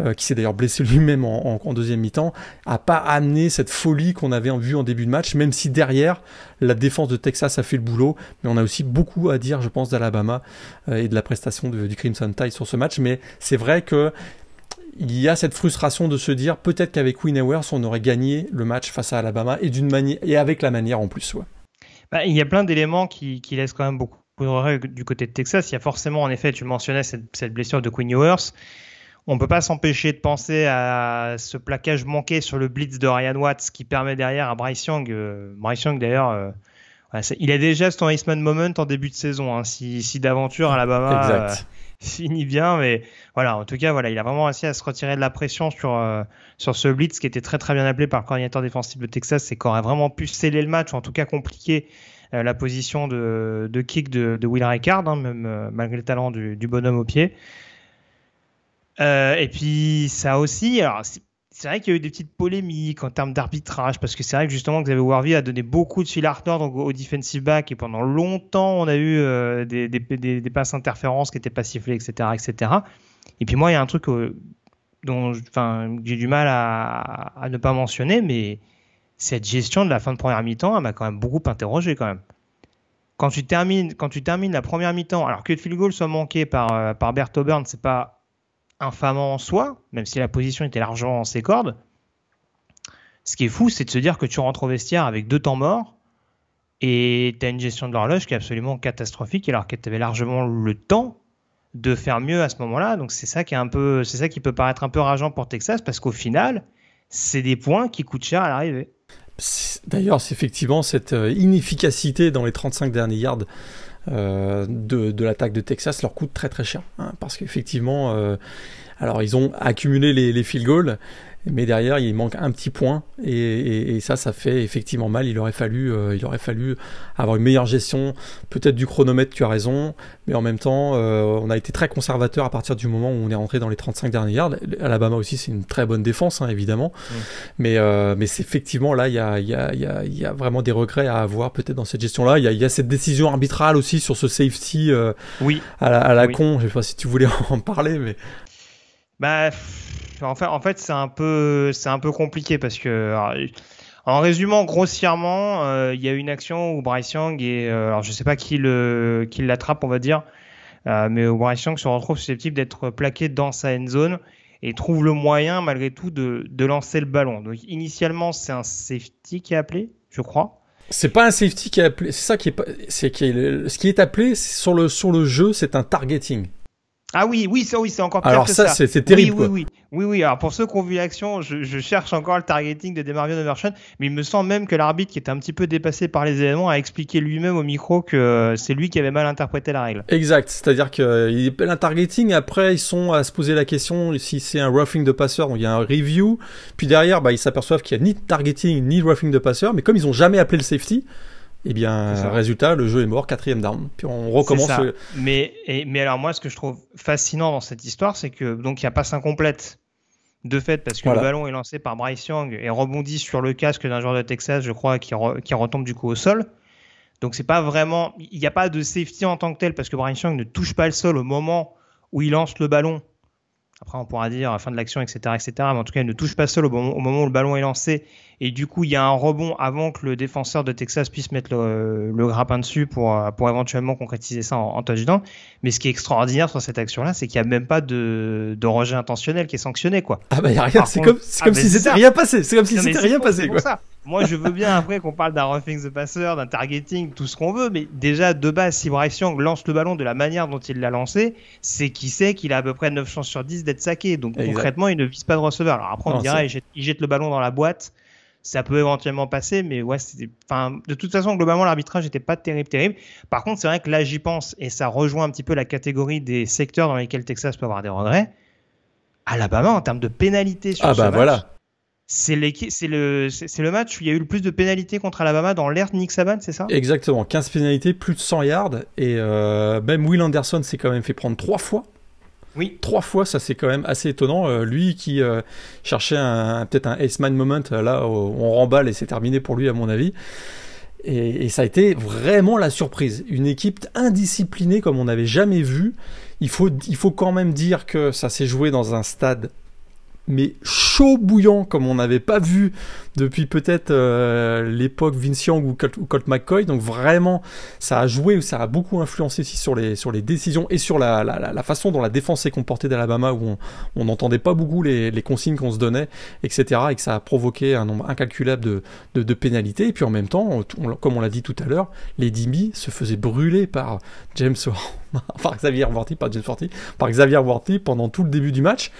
Speaker 2: euh, qui s'est d'ailleurs blessé lui-même en, deuxième mi-temps, a pas amené cette folie qu'on avait vu en début de match, même si derrière, la défense de Texas a fait le boulot. Mais on a aussi beaucoup à dire, je pense, d'Alabama euh, et de la prestation du Crimson Tide sur ce match. Mais c'est vrai que il y a cette frustration de se dire peut-être qu'avec Win on aurait gagné le match face à Alabama et d'une manière et avec la manière en plus. Ouais.
Speaker 1: Bah, il y a plein d'éléments qui, qui, laissent quand même beaucoup du côté de Texas. Il y a forcément, en effet, tu mentionnais cette, cette blessure de Quinn Ewers. On peut pas s'empêcher de penser à ce plaquage manqué sur le blitz de Ryan Watts qui permet derrière à Bryce Young. Euh, Bryce Young d'ailleurs, euh, il a déjà son Iceman Moment en début de saison. Hein, si, si d'aventure Alabama euh, finit bien, mais voilà, en tout cas, voilà, il a vraiment réussi à se retirer de la pression sur euh, sur ce blitz qui était très très bien appelé par le coordinateur défensif de Texas et qui aurait vraiment pu sceller le match, ou en tout cas compliquer euh, la position de, de kick de, de Will Ricard, hein, même malgré le talent du, du bonhomme au pied. Euh, et puis ça aussi, alors c'est vrai qu'il y a eu des petites polémiques en termes d'arbitrage, parce que c'est vrai que justement Xavier Warvey a donné beaucoup de fil à donc au defensive back, et pendant longtemps on a eu euh, des, passes interférences qui n'étaient pas sifflées, etc., etc. Et puis moi, il y a un truc euh, dont j'ai du mal à, à, ne pas mentionner, mais cette gestion de la fin de première mi-temps, elle m'a quand même beaucoup interrogé quand même. Quand tu termines, quand tu termines la première mi-temps, alors que le field goal soit manqué par, euh, par Bert Auburn, c'est pas infamant en soi, même si la position était largement en ses cordes. Ce qui est fou, c'est de se dire que tu rentres au vestiaire avec deux temps morts et tu as une gestion de l'horloge qui est absolument catastrophique alors que tu avais largement le temps de faire mieux à ce moment-là. Donc c'est ça qui ça qui peut paraître un peu rageant pour Texas parce qu'au final, c'est des points qui coûtent cher à l'arrivée.
Speaker 2: D'ailleurs, c'est effectivement cette euh, inefficacité dans les 35 derniers yards de, de l'attaque de Texas leur coûte très très cher. Hein, parce qu'effectivement, euh, alors ils ont accumulé les, les field goals, mais derrière il manque un petit point. Et, ça ça fait effectivement mal. Il aurait fallu euh, il aurait fallu avoir une meilleure gestion. Peut-être du chronomètre tu as raison. Mais en même temps euh, on a été très conservateur à partir du moment où on est rentré dans les 35 derniers yards. Alabama aussi c'est une très bonne défense hein, évidemment. Mais euh, mais c'est effectivement là il y a, y, a, y, a, y a vraiment des regrets à avoir peut-être dans cette gestion là il y a, cette décision arbitrale aussi sur ce safety
Speaker 1: oui.
Speaker 2: à la, à la con. Je sais pas si tu voulais en parler mais
Speaker 1: bah en fait, en fait c'est un peu, c'est un peu compliqué parce que, en résumant grossièrement, euh, il y a une action où Bryce Young et, euh, alors je sais pas qui le, qui l'attrape, on va dire, euh, mais Bryce Young se retrouve susceptible d'être plaqué dans sa end zone et trouve le moyen malgré tout de, de lancer le ballon. Donc initialement, c'est un safety qui est appelé, je crois.
Speaker 2: C'est pas un safety qui est appelé, c'est ça qui est, c'est qui ce qui est appelé sur le sur le jeu, c'est un targeting.
Speaker 1: Ah oui, oui, ça, oui, c'est encore pire
Speaker 2: Alors
Speaker 1: que
Speaker 2: ça,
Speaker 1: ça.
Speaker 2: c'est terrible.
Speaker 1: Oui, oui, oui, oui, oui. Alors pour ceux qui ont vu l'action, je, je, cherche encore le targeting de Demarvin Overshawn, mais il me semble même que l'arbitre, qui était un petit peu dépassé par les événements, a expliqué lui-même au micro que c'est lui qui avait mal interprété la règle.
Speaker 2: Exact. C'est-à-dire qu'il appelle un targeting. Après, ils sont à se poser la question si c'est un roughing de passeur. Donc il y a un review. Puis derrière, bah, ils s'aperçoivent qu'il y a ni targeting ni roughing de passeur. Mais comme ils ont jamais appelé le safety, et eh bien, résultat, le jeu est mort, quatrième down. Puis on recommence.
Speaker 1: Mais, et, mais alors moi, ce que je trouve fascinant dans cette histoire, c'est que donc il n'y a pas incomplète de fait parce que le ballon est lancé par Bryce Young et rebondit sur le casque d'un joueur de Texas, je crois, qui, qui retombe du coup au sol. Donc c'est pas vraiment, il n'y a pas de safety en tant que tel parce que Bryce Young ne touche pas le sol au moment où il lance le ballon après, on pourra dire à la fin de l'action, etc., etc. Mais en tout cas, il ne touche pas seul au moment, où le ballon est lancé. Et du coup, il y a un rebond avant que le défenseur de Texas puisse mettre le, le grappin dessus pour, pour éventuellement concrétiser ça en, en touchdown. Mais ce qui est extraordinaire sur cette action-là, c'est qu'il n'y a même pas de, de rejet intentionnel qui est sanctionné, quoi.
Speaker 2: Ah bah, il y a rien. C'est comme, c'est comme ah, si c'était rien passé. C'est comme si c'était rien passé, quoi. Ça.
Speaker 1: Moi, je veux bien après qu'on parle d'un roughing the passer, d'un targeting, tout ce qu'on veut, mais déjà de base, si Bryce Young lance le ballon de la manière dont il l'a lancé, c'est qu'il sait qu'il a à peu près 9 chances sur 10 d'être saqué. Donc concrètement, il ne vise pas de receveur. Alors après, on dirait, il jette, le ballon dans la boîte. Ça peut éventuellement passer, mais ouais, enfin, de toute façon, globalement, l'arbitrage n'était pas terrible, terrible. Par contre, c'est vrai que là, j'y pense, et ça rejoint un petit peu la catégorie des secteurs dans lesquels Texas peut avoir des regrets. Alabama, en termes de pénalité sur
Speaker 2: ah
Speaker 1: ce
Speaker 2: bah voilà
Speaker 1: c'est le, le match où il y a eu le plus de pénalités contre Alabama dans l'ère de Nick Saban, c'est ça?
Speaker 2: Exactement, 15 pénalités, plus de 100 yards. Et euh, même Will Anderson s'est quand même fait prendre trois fois.
Speaker 1: Oui.
Speaker 2: Trois fois, ça c'est quand même assez étonnant. Euh, lui qui euh, cherchait peut-être un ace man moment, là on remballe et c'est terminé pour lui à mon avis. Et, et, ça a été vraiment la surprise. Une équipe indisciplinée comme on n'avait jamais vu. Il faut, il faut quand même dire que ça s'est joué dans un stade mais chaud bouillant comme on n'avait pas vu depuis peut-être euh, l'époque Vince Young ou Colt, McCoy. Donc vraiment, ça a joué, ça a beaucoup influencé aussi sur les, sur les décisions et sur la, la, façon dont la défense s'est comportée d'Alabama, où on n'entendait pas beaucoup les, consignes qu'on se donnait, etc. Et que ça a provoqué un nombre incalculable de, de, pénalités. Et puis en même temps, comme on l'a dit tout à l'heure, les Dimmy se faisaient brûler par James par Xavier Worthy, pas James Worthy, par Xavier Worthy pendant tout le début du match.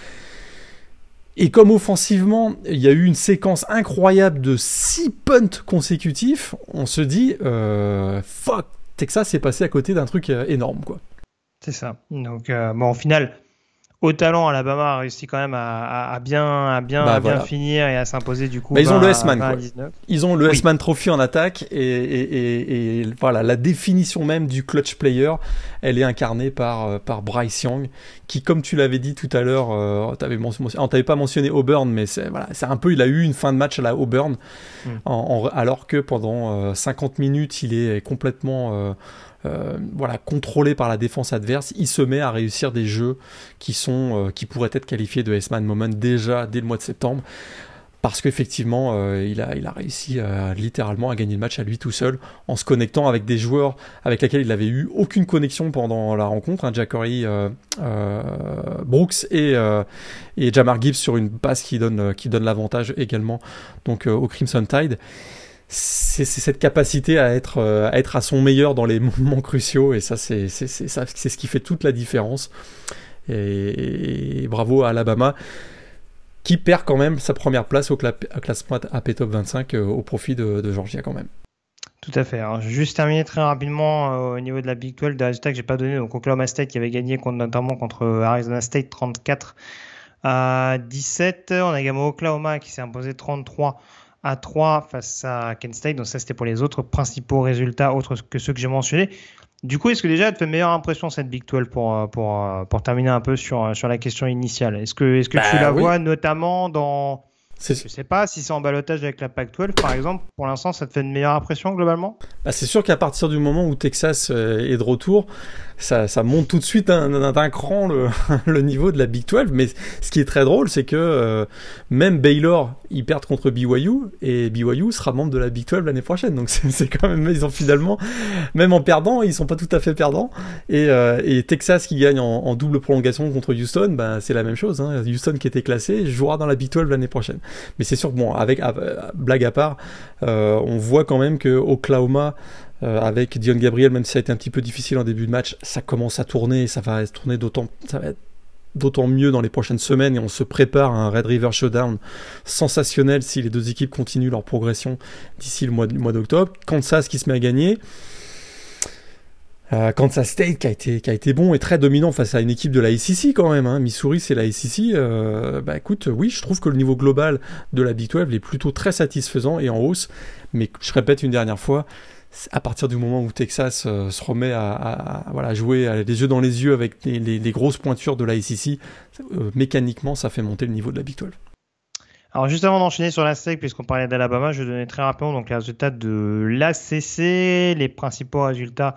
Speaker 2: Et comme offensivement, il y a eu une séquence incroyable de 6 punts consécutifs, on se dit, euh, fuck, Texas s'est passé à côté d'un truc euh, énorme, quoi.
Speaker 1: C'est ça. Donc, euh, bon, au final, au talent, Alabama a réussi quand même à, bien, à bien, bah, bien finir et à s'imposer du coup.
Speaker 2: Bah, ils, ont le S-Man, ils ont le S-Man Trophy en attaque et, et, et, voilà, la définition même du clutch player, elle est incarnée par, euh, par Bryce Young, qui, comme tu l'avais dit tout à l'heure, euh, t'avais on t'avait pas mentionné Auburn, mais c'est voilà, c'est un peu, il a eu une fin de match à la Auburn, hmm. alors que pendant 50 euh, minutes, il est complètement euh, euh, voilà, contrôlé par la défense adverse, il se met à réussir des jeux qui, sont, euh, qui pourraient être qualifiés de S-Man Moment déjà dès le mois de septembre. Parce qu'effectivement, euh, il, a, il a réussi littéralement à gagner le match à lui tout seul en se connectant avec des joueurs avec lesquels il n'avait eu aucune connexion pendant la rencontre. Hein, Brooks et, et Jamar Gibbs sur une passe qui donne, qui donne l'avantage également donc, au Crimson Tide c'est cette capacité à être, euh, à être à son meilleur dans les moments cruciaux et ça c'est ce qui fait toute la différence et, bravo à Alabama qui perd quand même sa première place au, classement AP Top 25 euh, au profit de, Georgia quand même.
Speaker 1: Tout à fait. Alors, juste terminer très rapidement euh, au niveau de la Big 12, des résultats que j'ai pas donné. Donc Oklahoma State qui avait gagné contre, notamment contre Arizona State 34 à 17. On a également Oklahoma qui s'est imposé 33 à 3 face à Kent State. Donc ça, c'était pour les autres principaux résultats autres que ceux que j'ai mentionnés. Du coup, est-ce que déjà, elle te fait meilleure impression cette Big 12 pour, euh, pour, euh, pour terminer un peu sur, euh, sur la question initiale? Est-ce que, est-ce que tu bah la vois notamment dans je sais pas si c'est en balotage avec la Pac-12 par exemple. Pour l'instant, ça te fait une meilleure impression globalement?
Speaker 2: Bah, C'est sûr qu'à partir du moment où Texas est de retour, ça, ça monte tout de suite d'un cran le, le, niveau de la Big 12. Mais ce qui est très drôle, c'est que euh, même Baylor, ils perdent contre BYU et BYU sera membre de la Big 12 l'année prochaine. Donc c'est quand même, ils ont finalement, même en perdant, ils sont pas tout à fait perdants. Et, euh, et Texas qui gagne en, double prolongation contre Houston, bah, c'est la même chose. Hein. Houston qui était classé jouera dans la Big 12 l'année prochaine. Mais c'est sûr que bon, avec blague à part, euh, on voit quand même que Oklahoma euh, avec Dion Gabriel, même si ça a été un petit peu difficile en début de match, ça commence à tourner, et ça va tourner d'autant, être d'autant mieux dans les prochaines semaines et on se prépare à un Red River Showdown sensationnel si les deux équipes continuent leur progression d'ici le mois, mois d'octobre. Kansas qui se met à gagner. Euh, Kansas State qui a, été, qui a été bon et très dominant face à une équipe de la SEC quand même. Hein. Missouri c'est la SEC. Euh, bah écoute, oui, je trouve que le niveau global de la Big 12 est plutôt très satisfaisant et en hausse. Mais je répète une dernière fois, à partir du moment où Texas euh, se remet à, voilà, jouer les yeux dans les yeux avec les, grosses pointures de la SEC, euh, mécaniquement, ça fait monter le niveau de la Big 12.
Speaker 1: Alors juste avant d'enchaîner sur la SEC, puisqu'on parlait d'Alabama, je vais donner très rapidement donc, les résultats de l'ACC, les principaux résultats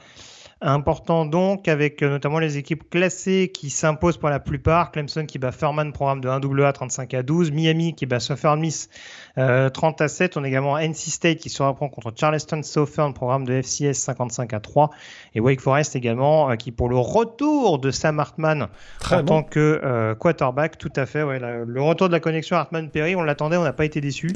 Speaker 1: Important donc avec euh, notamment les équipes classées qui s'imposent pour la plupart. Clemson qui bat Furman, programme de 1AA 35 à 12. Miami qui bat Southern Miss 30 à 7. On a également NC State qui se reprend contre Charleston Southern, programme de FCS 55 à 3. Et Wake Forest également euh, qui pour le retour de Sam Hartman en tant que euh, quarterback. Tout à fait. Ouais, le retour de la connexion Hartman-Perry, on l'attendait, on n'a pas été déçu.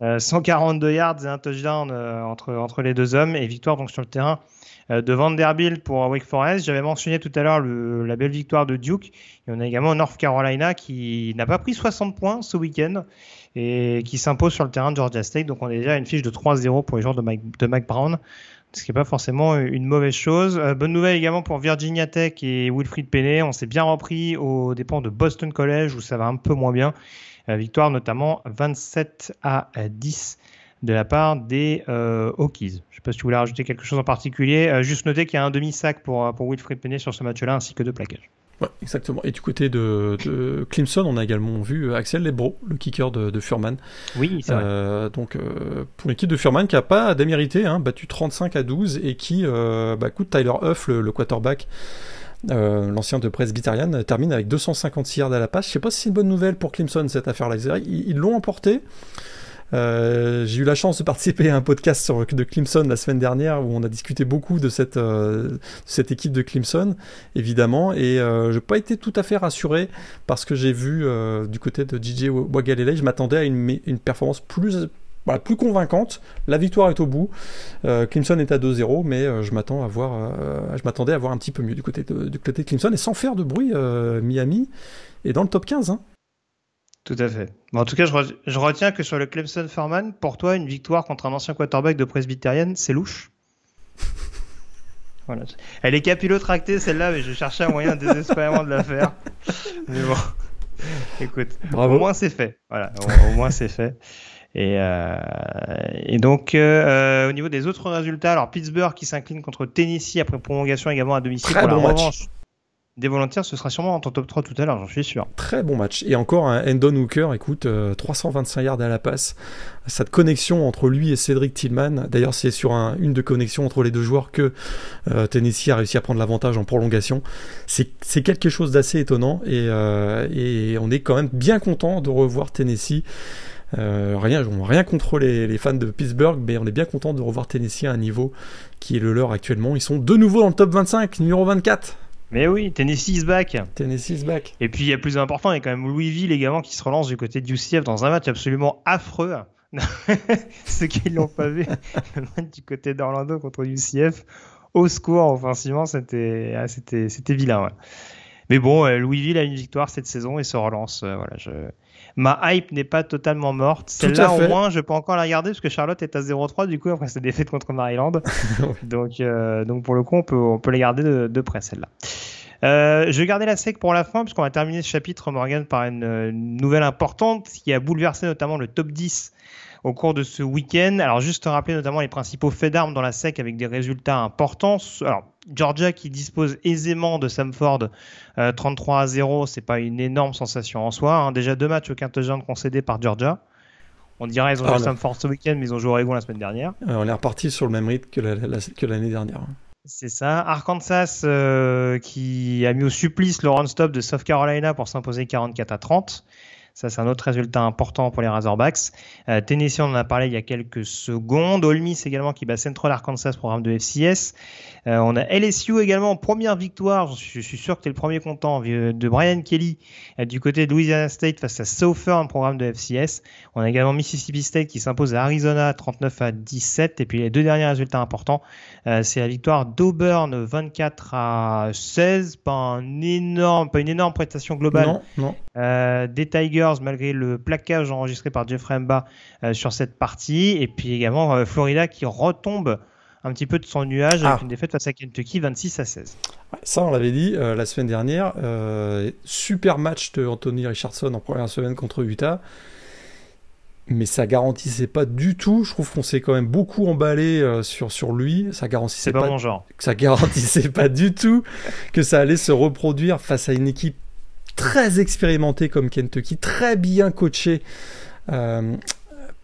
Speaker 1: 142 yards et un touchdown entre, entre les deux hommes et victoire donc sur le terrain euh, de Vanderbilt pour Wake Forest. J'avais mentionné tout à l'heure la belle victoire de Duke. Et on a également North Carolina qui n'a pas pris 60 points ce week-end et qui s'impose sur le terrain de Georgia State. Donc on est déjà à une fiche de 3-0 pour les joueurs de Mike, de Mike Brown ce qui n'est pas forcément une mauvaise chose. Euh, bonne nouvelle également pour Virginia Tech et Wilfried Penney. On s'est bien repris aux dépens de Boston College où ça va un peu moins bien. Euh, victoire notamment 27 à 10 de la part des euh. Je ne sais pas si tu voulais rajouter quelque chose en particulier. Euh, juste noter qu'il y a un demi-sac pour, pour Wilfried Penney sur ce match-là, ainsi que deux plaquages.
Speaker 2: Ouais, exactement. Et du côté de, de, Clemson, on a également vu Axel Lebro, le kicker de, de Furman.
Speaker 1: Oui, c'est
Speaker 2: euh, donc, euh, pour l'équipe de Furman qui n'a pas démérité, hein, battu 35 à 12, et qui, bah, écoute, Tyler Huff, le, quarterback, l'ancien de Presbyterian, termine avec 256 yards à la passe. Je sais pas si c'est une bonne nouvelle pour Clemson cette affaire-là. Ils l'ont emporté. Euh, j'ai eu la chance de participer à un podcast de Clemson la semaine dernière où on a discuté beaucoup de cette, euh, équipe de Clemson, évidemment, et euh, je n'ai pas été tout à fait rassuré parce que j'ai vu du côté de DJ Wagalele, je m'attendais à une, performance plus, convaincante. La victoire est au bout. Clemson est à 2-0, mais je m'attendais à voir un petit peu mieux du côté de, Clemson et sans faire de bruit, Miami est dans le top 15. Hein.
Speaker 1: Tout à fait. en tout cas, je, retiens que sur le Clemson Farman, pour toi, une victoire contre un ancien quarterback de Presbyterian, c'est louche. voilà. Elle est capillotractée celle-là, mais je cherchais un moyen désespérément de la faire. Mais bon, écoute, au moins c'est fait. Voilà, au, moins c'est fait. Et, euh, et donc, euh, euh, au niveau des autres résultats, alors Pittsburgh qui s'incline contre Tennessee après prolongation également à domicile
Speaker 2: Très
Speaker 1: pour
Speaker 2: bon la revanche
Speaker 1: des volontaires, ce sera sûrement dans ton top 3 tout à l'heure, j'en suis sûr.
Speaker 2: Très bon match. Et encore un Endon Hooker, écoute, 325 euh, yards à la passe. Cette connexion entre lui et Cédric Tillman, d'ailleurs c'est sur un, une de connexion entre les deux joueurs que euh, Tennessee a réussi à prendre l'avantage en prolongation. C'est quelque chose d'assez étonnant et, euh, et, on est quand même bien content de revoir Tennessee. rien, rien contre les, les, fans de Pittsburgh, mais on est bien content de revoir Tennessee à un niveau qui est le leur actuellement. Ils sont de nouveau dans le top 25, numéro 24.
Speaker 1: Mais oui, Tennessee is back.
Speaker 2: Tennessee is back.
Speaker 1: Et puis, il y a plus important, il y a quand même Louisville également qui se relance du côté de UCF dans un match absolument affreux. Ceux qui l'ont pas vu, le match du côté d'Orlando contre UCF, au score offensivement, c'était ah, c'était c'était vilain. Mais bon, euh, Louisville a une victoire cette saison et se relance. Euh, voilà, je ma hype n'est pas totalement morte. Celle-là, au moins, je peux encore la regarder parce que Charlotte est à 0-3 du coup après sa défaite contre Maryland. donc, euh, donc pour le coup, on peut, on peut les garder de, près celle-là. Euh, je vais garder la sec pour la fin, puisqu'on va terminer ce chapitre, Morgan, par une, une, nouvelle importante qui a bouleversé notamment le top 10 au cours de ce week-end. Alors juste rappeler notamment les principaux faits d'armes dans la SEC avec des résultats importants. Alors Georgia qui dispose aisément de Samford 33 euh, à 0, c'est pas une énorme sensation en soi. Hein. Déjà deux matchs au quintet concédés par Georgia. On dirait ils ont joué ah, Samford ce week-end, mais ils ont joué Oregon la semaine dernière.
Speaker 2: Euh, on est reparti sur le même rythme que l'année dernière.
Speaker 1: C'est ça. Arkansas euh, qui a mis au supplice le run-stop de South Carolina pour s'imposer 44 à 30. Ça, c'est un autre résultat important pour les Razorbacks. Euh, Tennessee, on en a parlé il y a quelques secondes. Ole Miss également qui bat Central Arkansas, programme de FCS. Euh, on a LSU également en première victoire. Je suis, sûr que tu es le premier content de Brian Kelly euh, du côté de Louisiana State face à Southern, programme de FCS. On a également Mississippi State qui s'impose à Arizona 39 à 17. Et puis les deux derniers résultats importants, euh, c'est la victoire d'Auburn 24 à 16. Pas, un énorme, pas une énorme prestation globale
Speaker 2: non, non.
Speaker 1: des Tigers malgré le plaquage enregistré par Jeffrey Mba euh, sur cette partie. Et puis également euh, Florida qui retombe un petit peu de son nuage avec ah. une défaite face à Kentucky 26 à 16.
Speaker 2: Ça, on l'avait dit euh, la semaine dernière. super match de Anthony Richardson en première semaine contre Utah. Mais ça garantissait pas du tout. Je trouve qu'on s'est quand même beaucoup emballé sur, sur lui. Ça garantissait
Speaker 1: pas, mon genre.
Speaker 2: Ça garantissait pas du tout que ça allait se reproduire face à une équipe très expérimenté comme Kentucky, très bien coaché euh,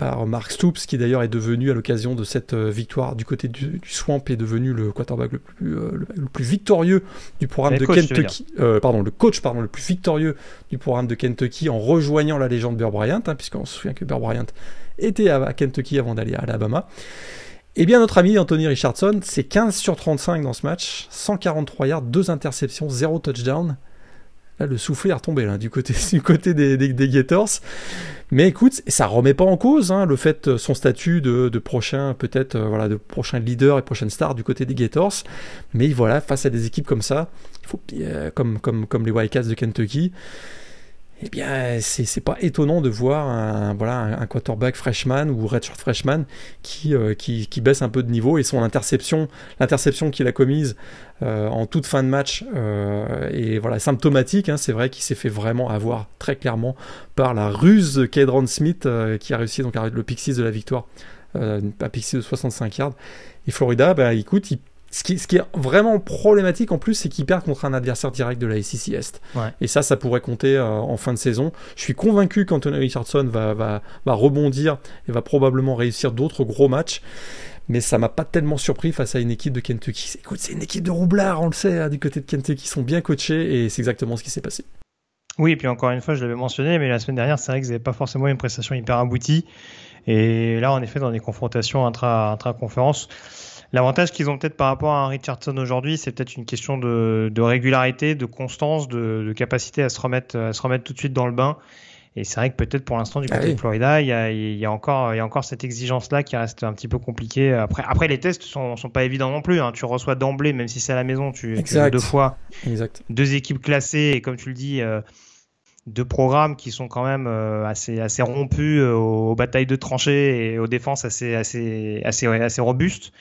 Speaker 2: par Mark Stoops, qui d'ailleurs est devenu à l'occasion de cette euh, victoire du côté du, Swamp, est devenu le quarterback le plus, euh, le, plus victorieux du programme de Kentucky. pardon, le coach pardon, le plus victorieux du programme de Kentucky en rejoignant la légende Burr Bryant, hein, puisqu'on se souvient que Burr Bryant était à, Kentucky avant d'aller à Alabama. Et eh bien notre ami Anthony Richardson, c'est 15 sur 35 dans ce match, 143 yards, 2 interceptions, 0 touchdown le soufflet est retombé là, du côté, du côté des, des, Gators. Mais écoute, ça remet pas en cause hein, le fait euh, son statut de, prochain peut-être euh, voilà de prochain leader et prochaine star du côté des Gators. Mais voilà, face à des équipes comme ça, faut euh, comme comme comme les Wildcats de Kentucky, eh bien, c'est pas étonnant de voir un, voilà, un, quarterback freshman ou redshirt freshman qui, euh, qui, qui, baisse un peu de niveau et son interception, l'interception qu'il a commise euh, en toute fin de match euh, est voilà, symptomatique. Hein, c'est vrai qu'il s'est fait vraiment avoir très clairement par la ruse de Kedron Smith qui a réussi donc à le pixie de la victoire, un pixie de 65 yards. Et Florida, bah, écoute, il ce qui, est vraiment problématique en plus, c'est qu'ils perdent contre un adversaire direct de la SEC Est. Et ça, ça pourrait compter euh, en fin de saison. Je suis convaincu qu'Anthony Richardson va, va, va, rebondir et va probablement réussir d'autres gros matchs. mais ça m'a pas tellement surpris face à une équipe de Kentucky. Écoute, c'est une équipe de roublards, on le sait, hein, du côté de Kentucky, ils sont bien coachés et c'est exactement ce qui s'est passé.
Speaker 1: Oui, et puis encore une fois, je l'avais mentionné, mais la semaine dernière, c'est vrai qu'ils n'avaient pas forcément une prestation hyper aboutie. Et là, en effet, dans des confrontations intra-conférences, l'avantage qu'ils ont peut-être par rapport à un Richardson aujourd'hui, c'est peut-être une question de, régularité, de constance, de, capacité à se, remettre, à se remettre tout de suite dans le bain. Et c'est vrai que peut-être pour l'instant, du ah côté de Florida, il y a, y, a encore, y a encore cette exigence-là qui reste un petit peu compliquée. Après, après les tests sont, sont pas évidents non plus. Hein. Tu reçois d'emblée, même si c'est à la maison, tu, tu deux fois.
Speaker 2: Exact.
Speaker 1: Deux équipes classées, et comme tu le dis, euh, deux programmes qui sont quand même euh, assez, assez rompus euh, aux, batailles de tranchées et aux défenses assez, assez, assez, assez robustes.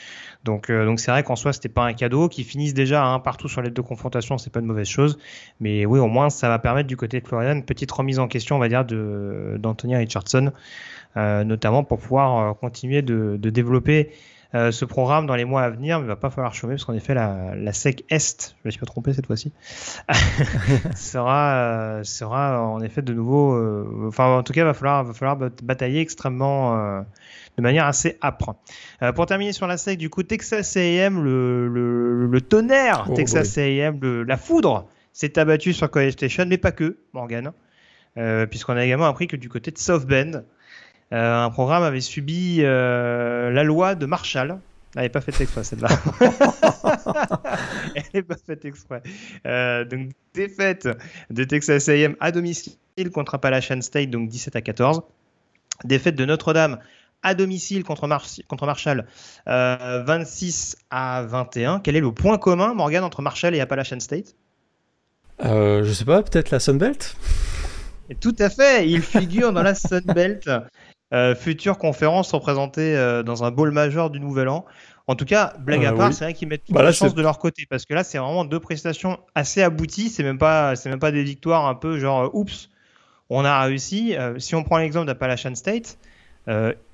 Speaker 1: Donc, euh, donc c'est vrai qu'en soi, c'était pas un cadeau. Qu'ils finissent déjà hein, partout sur les deux confrontations, c'est pas une mauvaise chose. Mais oui, au moins, ça va permettre du côté de Florian une petite remise en question, on va dire, de d'Anthony Richardson, notamment pour pouvoir continuer de, de développer euh, ce programme dans les mois à venir, mais il va pas falloir chômer parce qu'en effet la, la SEC Est, je me suis pas trompé cette fois-ci, sera euh, sera en effet de nouveau, euh, enfin en tout cas va falloir va falloir batailler extrêmement de manière assez âpre. pour terminer sur la SEC, du coup Texas A&M, le, le, le tonnerre oh, Texas A&M, la foudre s'est abattu sur College Station, mais pas que Morgan, puisqu'on a également appris que du côté de South Bend euh, un programme avait subi euh, la loi de Marshall. Elle n'est pas faite exprès celle-là. Elle n'est pas faite exprès. Euh, donc défaite de Texas A&M à domicile contre Appalachian State, donc 17 à 14. Défaite de Notre-Dame à domicile contre, contre Marshall, 26 à 21. Quel est le point commun, Morgan, entre Marshall et Appalachian State?
Speaker 2: Euh, Je sais pas, peut-être la Sunbelt?
Speaker 1: Tout à fait, il figure dans la Sunbelt. Euh, future conférence représentée euh, dans un bowl majeur du Nouvel An. En tout cas, blague à euh, part, c'est vrai qu'ils mettent toute bah la chance de leur côté parce que là, c'est vraiment deux prestations assez abouties. C'est même pas, c'est même pas des victoires un peu genre oups, on a réussi. si on prend l'exemple d'Appalachian State,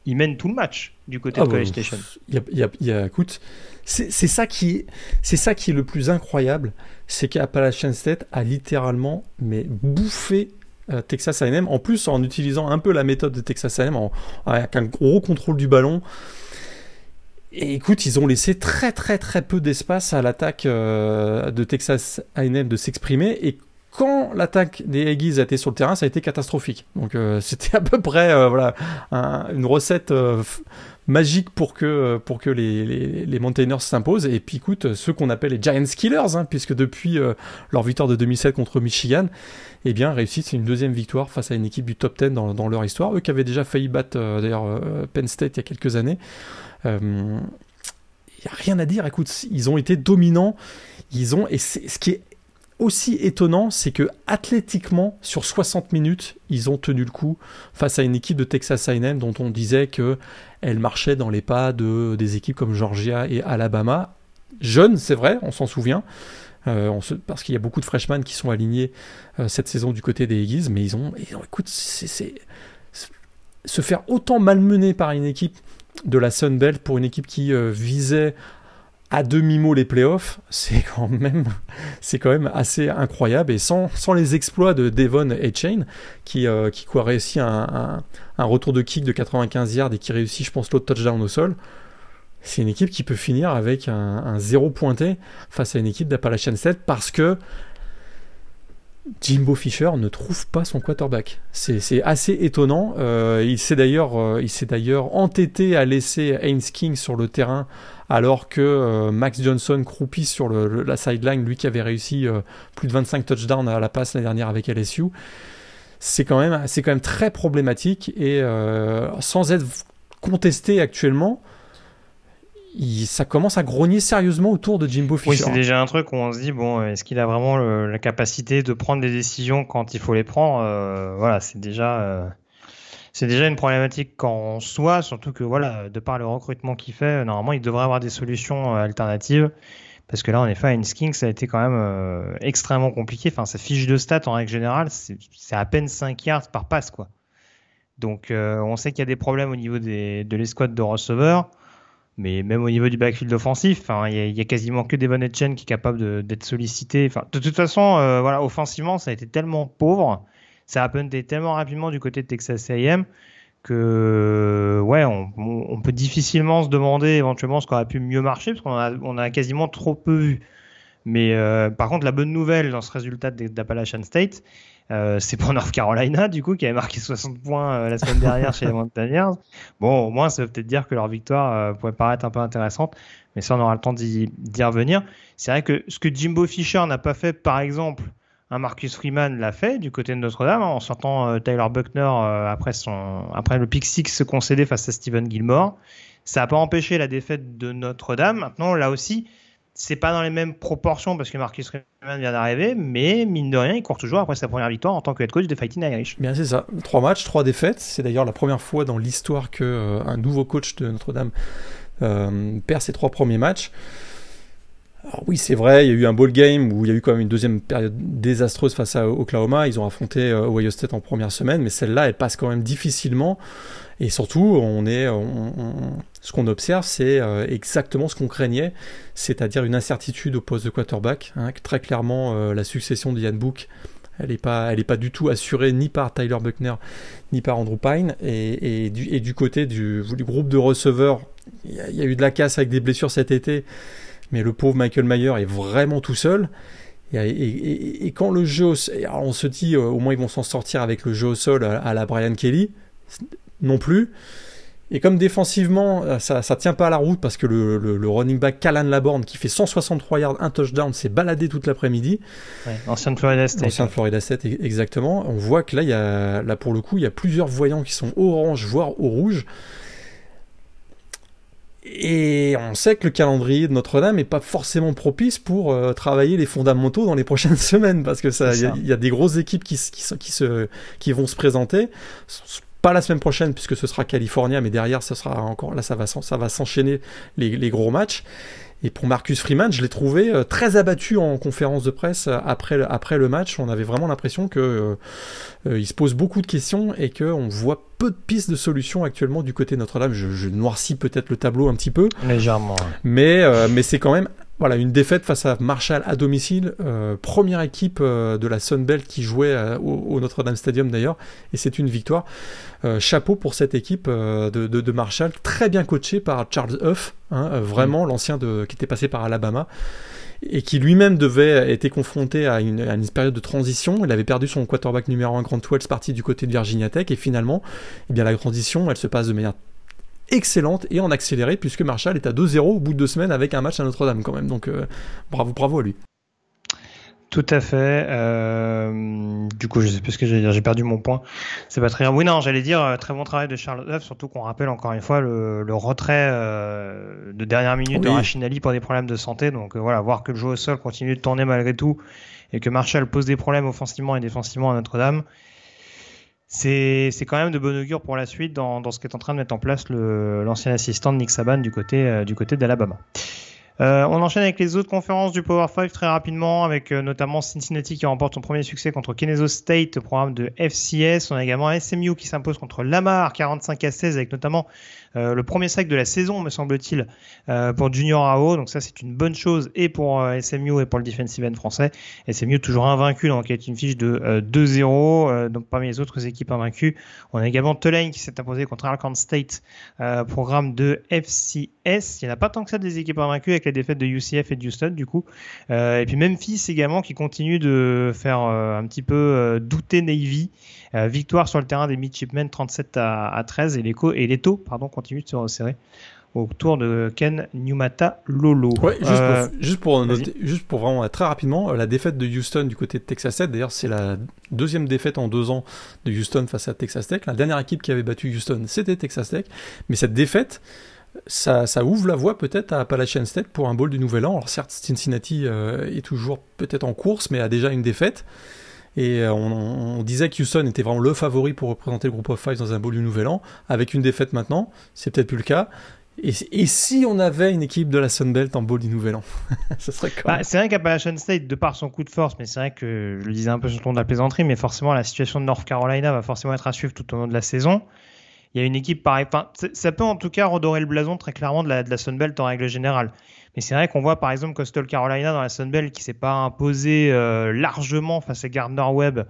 Speaker 1: ils mènent tout le match du côté ah de College Station.
Speaker 2: Il y a, y a, écoute, c'est ça qui, c'est ça qui est le plus incroyable, c'est qu'Appalachian State a littéralement mais bouffé euh, Texas A&M, en plus en utilisant un peu la méthode de Texas A&M, avec un gros contrôle du ballon. Et écoute, ils ont laissé très très très peu d'espace à l'attaque euh, de Texas A&M de s'exprimer. Et quand l'attaque des Aggies a été sur le terrain, ça a été catastrophique. Donc euh, c'était à peu près voilà une recette magique pour que, pour que les, les, s'imposent. Et puis écoute, ceux qu'on appelle les Giants Killers, hein, puisque depuis leur victoire de 2007 contre Michigan, eh bien réussite, c'est une deuxième victoire face à une équipe du top 10 dans, leur histoire. Eux qui avaient déjà failli battre euh, d'ailleurs euh, Penn State il y a quelques années. Il euh, n'y a rien à dire, écoute, ils ont été dominants. Ils ont, et ce qui est aussi étonnant, c'est que athlétiquement, sur 60 minutes, ils ont tenu le coup face à une équipe de Texas A&M dont on disait que elle marchait dans les pas de des équipes comme Georgia et Alabama. Jeunes, c'est vrai, on s'en souvient, euh, parce qu'il y a beaucoup de freshmen qui sont alignés euh, cette saison du côté des Aggies, mais ils ont, écoute, c'est se faire autant malmener par une équipe de la Sun Belt pour une équipe qui euh, visait à demi-mot les playoffs, c'est quand même, c'est quand même assez incroyable. Et sans, sans les exploits de Devon et Chain, qui, qui a réussi un, un, retour de kick de 95 yards et qui réussit, je pense, l'autre touchdown au sol, c'est une équipe qui peut finir avec un, zéro pointé face à une équipe d'Appalachian State parce que Jimbo Fisher ne trouve pas son quarterback. C'est assez étonnant. Euh, il s'est d'ailleurs euh, d'ailleurs entêté à laisser Haynes King sur le terrain alors que euh, Max Johnson croupit sur la sideline, lui qui avait réussi plus de 25 touchdowns à la passe l'année dernière avec LSU. C'est quand, même, quand même très problématique et sans être contesté actuellement, ça commence à grogner sérieusement autour de Jimbo Fisher.
Speaker 1: Oui, c'est déjà un truc où on se dit bon, est-ce qu'il a vraiment la capacité de prendre des décisions quand il faut les prendre euh, Voilà, c'est déjà euh, c'est déjà une problématique en soi, surtout que voilà, de par le recrutement qu'il fait, normalement, il devrait avoir des solutions euh, alternatives. Parce que là, en effet, à King, ça a été quand même extrêmement compliqué. Enfin, sa fiche de stats, en règle générale, c'est à peine 5 yards par passe, quoi. Donc, on sait qu'il y a des problèmes au niveau de l'escouade de receveurs. Mais même au niveau du backfield offensif, il y, a quasiment que Devon Etchen qui est capable d'être sollicité. De toute façon, euh, voilà, offensivement, ça a été tellement pauvre, ça a punté tellement rapidement du côté de Texas A&M que ouais, on, peut difficilement se demander éventuellement ce qu'aurait pu mieux marcher parce qu'on a, on a quasiment trop peu vu. Mais euh, par contre, la bonne nouvelle dans ce résultat d'Appalachian State, euh, c'est pour North Carolina, du coup, qui avait marqué 60 points euh, la semaine dernière chez les Mountaineers. Bon, au moins, ça veut peut-être dire que leur victoire pourrait paraître un peu intéressante, mais ça, on aura le temps d'y revenir. C'est vrai que ce que Jimbo Fisher n'a pas fait, par exemple, un Marcus Freeman l'a fait du côté de Notre-Dame en sortant euh, Tyler Buckner euh, après, son, après le pick six concédé face à Steven Gilmore. Ça n'a pas empêché la défaite de Notre-Dame. Maintenant, là aussi, c'est pas dans les mêmes proportions parce que Marcus Freeman vient d'arriver, mais mine de rien, il court toujours après sa première victoire en tant que head coach de Fighting Irish.
Speaker 2: Bien, c'est ça. Trois matchs, trois défaites. C'est d'ailleurs la première fois dans l'histoire qu'un euh, nouveau coach de Notre-Dame perd ses trois premiers matchs. Alors oui, c'est vrai, il y a eu un ball game où il y a eu quand même une deuxième période désastreuse face à Oklahoma. Ils ont affronté euh, Ohio State en première semaine, mais celle-là, elle passe quand même difficilement. Et surtout, on est, ce qu'on observe, c'est euh, exactement ce qu'on craignait, c'est-à-dire une incertitude au poste de quarterback. Hein, très clairement, euh, la succession de Ian Book, elle n'est pas, pas du tout assurée ni par Tyler Buckner ni par Andrew Pine. Et, du, côté du, groupe de receveurs, il y, a eu de la casse avec des blessures cet été mais le pauvre Michael Mayer est vraiment tout seul. Et, quand le jeu, on se dit euh, au moins ils vont s'en sortir avec le jeu au sol à, la Brian Kelly, non plus. Et comme défensivement, euh, ça, ça tient pas à la route parce que le, running back Callan Laborne, qui fait 163 yards, un touchdown, s'est baladé toute l'après-midi.
Speaker 1: Ouais, ancien Florida State.
Speaker 2: Ancien Florida State, e-, exactement. On voit que là, y a, là, pour le coup, il y a plusieurs voyants qui sont orange, voire au rouge. Et on sait que le calendrier de Notre-Dame n'est pas forcément propice pour euh, travailler les fondamentaux dans les prochaines semaines, parce que ça, il y, a des grosses équipes qui, qui, qui, se, qui vont se présenter. Pas la semaine prochaine, puisque ce sera California, mais derrière, ce sera encore là, ça va, ça va s'enchaîner les, les, gros matchs. Et pour Marcus Freeman, je l'ai trouvé euh, très abattu en conférence de presse euh, après, après le match. On avait vraiment l'impression que il se pose beaucoup de questions et qu'on voit peu de pistes de solutions actuellement du côté de Notre-Dame. Je, noircis peut-être le tableau un petit peu.
Speaker 1: Légèrement.
Speaker 2: Mais, euh, mais c'est quand même voilà, une défaite face à Marshall à domicile. Euh, première équipe euh, de la Sunbelt qui jouait au, Notre-Dame Stadium d'ailleurs. Et c'est une victoire. chapeau pour cette équipe de, de, Marshall, très bien coachée par Charles Huff, hein, vraiment l'ancien qui était passé par Alabama et qui lui-même devait été confronté à une, période de transition. Il avait perdu son quarterback numéro 1 Grant Wells parti du côté de Virginia Tech et finalement, eh bien la transition, elle se passe de manière excellente et en accéléré puisque Marshall est à 2-0 au bout de deux semaines avec un match à Notre-Dame quand même. Donc euh, bravo, bravo à lui.
Speaker 1: Tout à fait. Euh, du coup, je sais plus ce que j'allais dire. J'ai perdu mon point. C'est pas très bien. Oui, non, j'allais dire euh, très bon travail de Charles Huff, surtout qu'on rappelle encore une fois le, retrait euh, de dernière minute de Rachinali pour des problèmes de santé. Donc voilà, voir que le jeu au sol continue de tourner malgré tout et que Marshall pose des problèmes offensivement et défensivement à Notre-Dame. C'est quand même de bon augure pour la suite dans, dans ce qu'est en train de mettre en place l'ancien assistant de Nick Saban du côté, du côté d'Alabama. Euh, on enchaîne avec les autres conférences du Power 5 très rapidement, avec euh, notamment Cincinnati qui remporte son premier succès contre Keneso State programme de FCS. On a également SMU qui s'impose contre Lamar 45 à 16 avec notamment euh, le premier sac de la saison, me semble-t-il, euh, pour Junior AO. Donc ça, c'est une bonne chose et pour euh, SMU et pour le defensive end français. SMU toujours invaincu, donc avec une fiche de 2-0. donc parmi les autres équipes invaincues, on a également Tulane qui s'est imposé contre Arkansas State, programme de FCS. Il n'y en a pas tant que ça des équipes invaincues avec la défaite de UCF et de Houston, du coup. et puis Memphis également qui continue de faire un petit peu douter Navy. Victoire sur le terrain des Midshipmen 37 à, 13 et les, et les taux pardon, continue de se resserrer autour de Ken Numata Lolo.
Speaker 2: Ouais, juste, pour, juste, pour juste pour vraiment très rapidement, euh, la défaite de Houston du côté de Texas Tech, d'ailleurs c'est la deuxième défaite en deux ans de Houston face à Texas Tech. La dernière équipe qui avait battu Houston, c'était Texas Tech. Mais cette défaite, ça, ça ouvre la voie peut-être à Appalachian State pour un bowl du Nouvel An. Alors certes, Cincinnati euh, est toujours peut-être en course, mais a déjà une défaite. Et euh, on, disait que Houston était vraiment le favori pour représenter le groupe of five dans un beau du Nouvel An. Avec une défaite maintenant, c'est peut-être plus le cas. Et, si on avait une équipe de la Sunbelt en bowl du Nouvel An?
Speaker 1: Ce serait quoi? Bah, C'est vrai qu'Appalachian State, de par son coup de force, mais c'est vrai que je le disais un peu sur le ton de la plaisanterie, mais forcément la situation de North Carolina va forcément être à suivre tout au long de la saison. Il y a une équipe pareille. Ça peut en tout cas redorer le blason très clairement de la, de la Sunbelt en règle générale. Mais c'est vrai qu'on voit par exemple Coastal Carolina dans la Sunbelt qui s'est pas imposé euh, largement face à Gardner Webb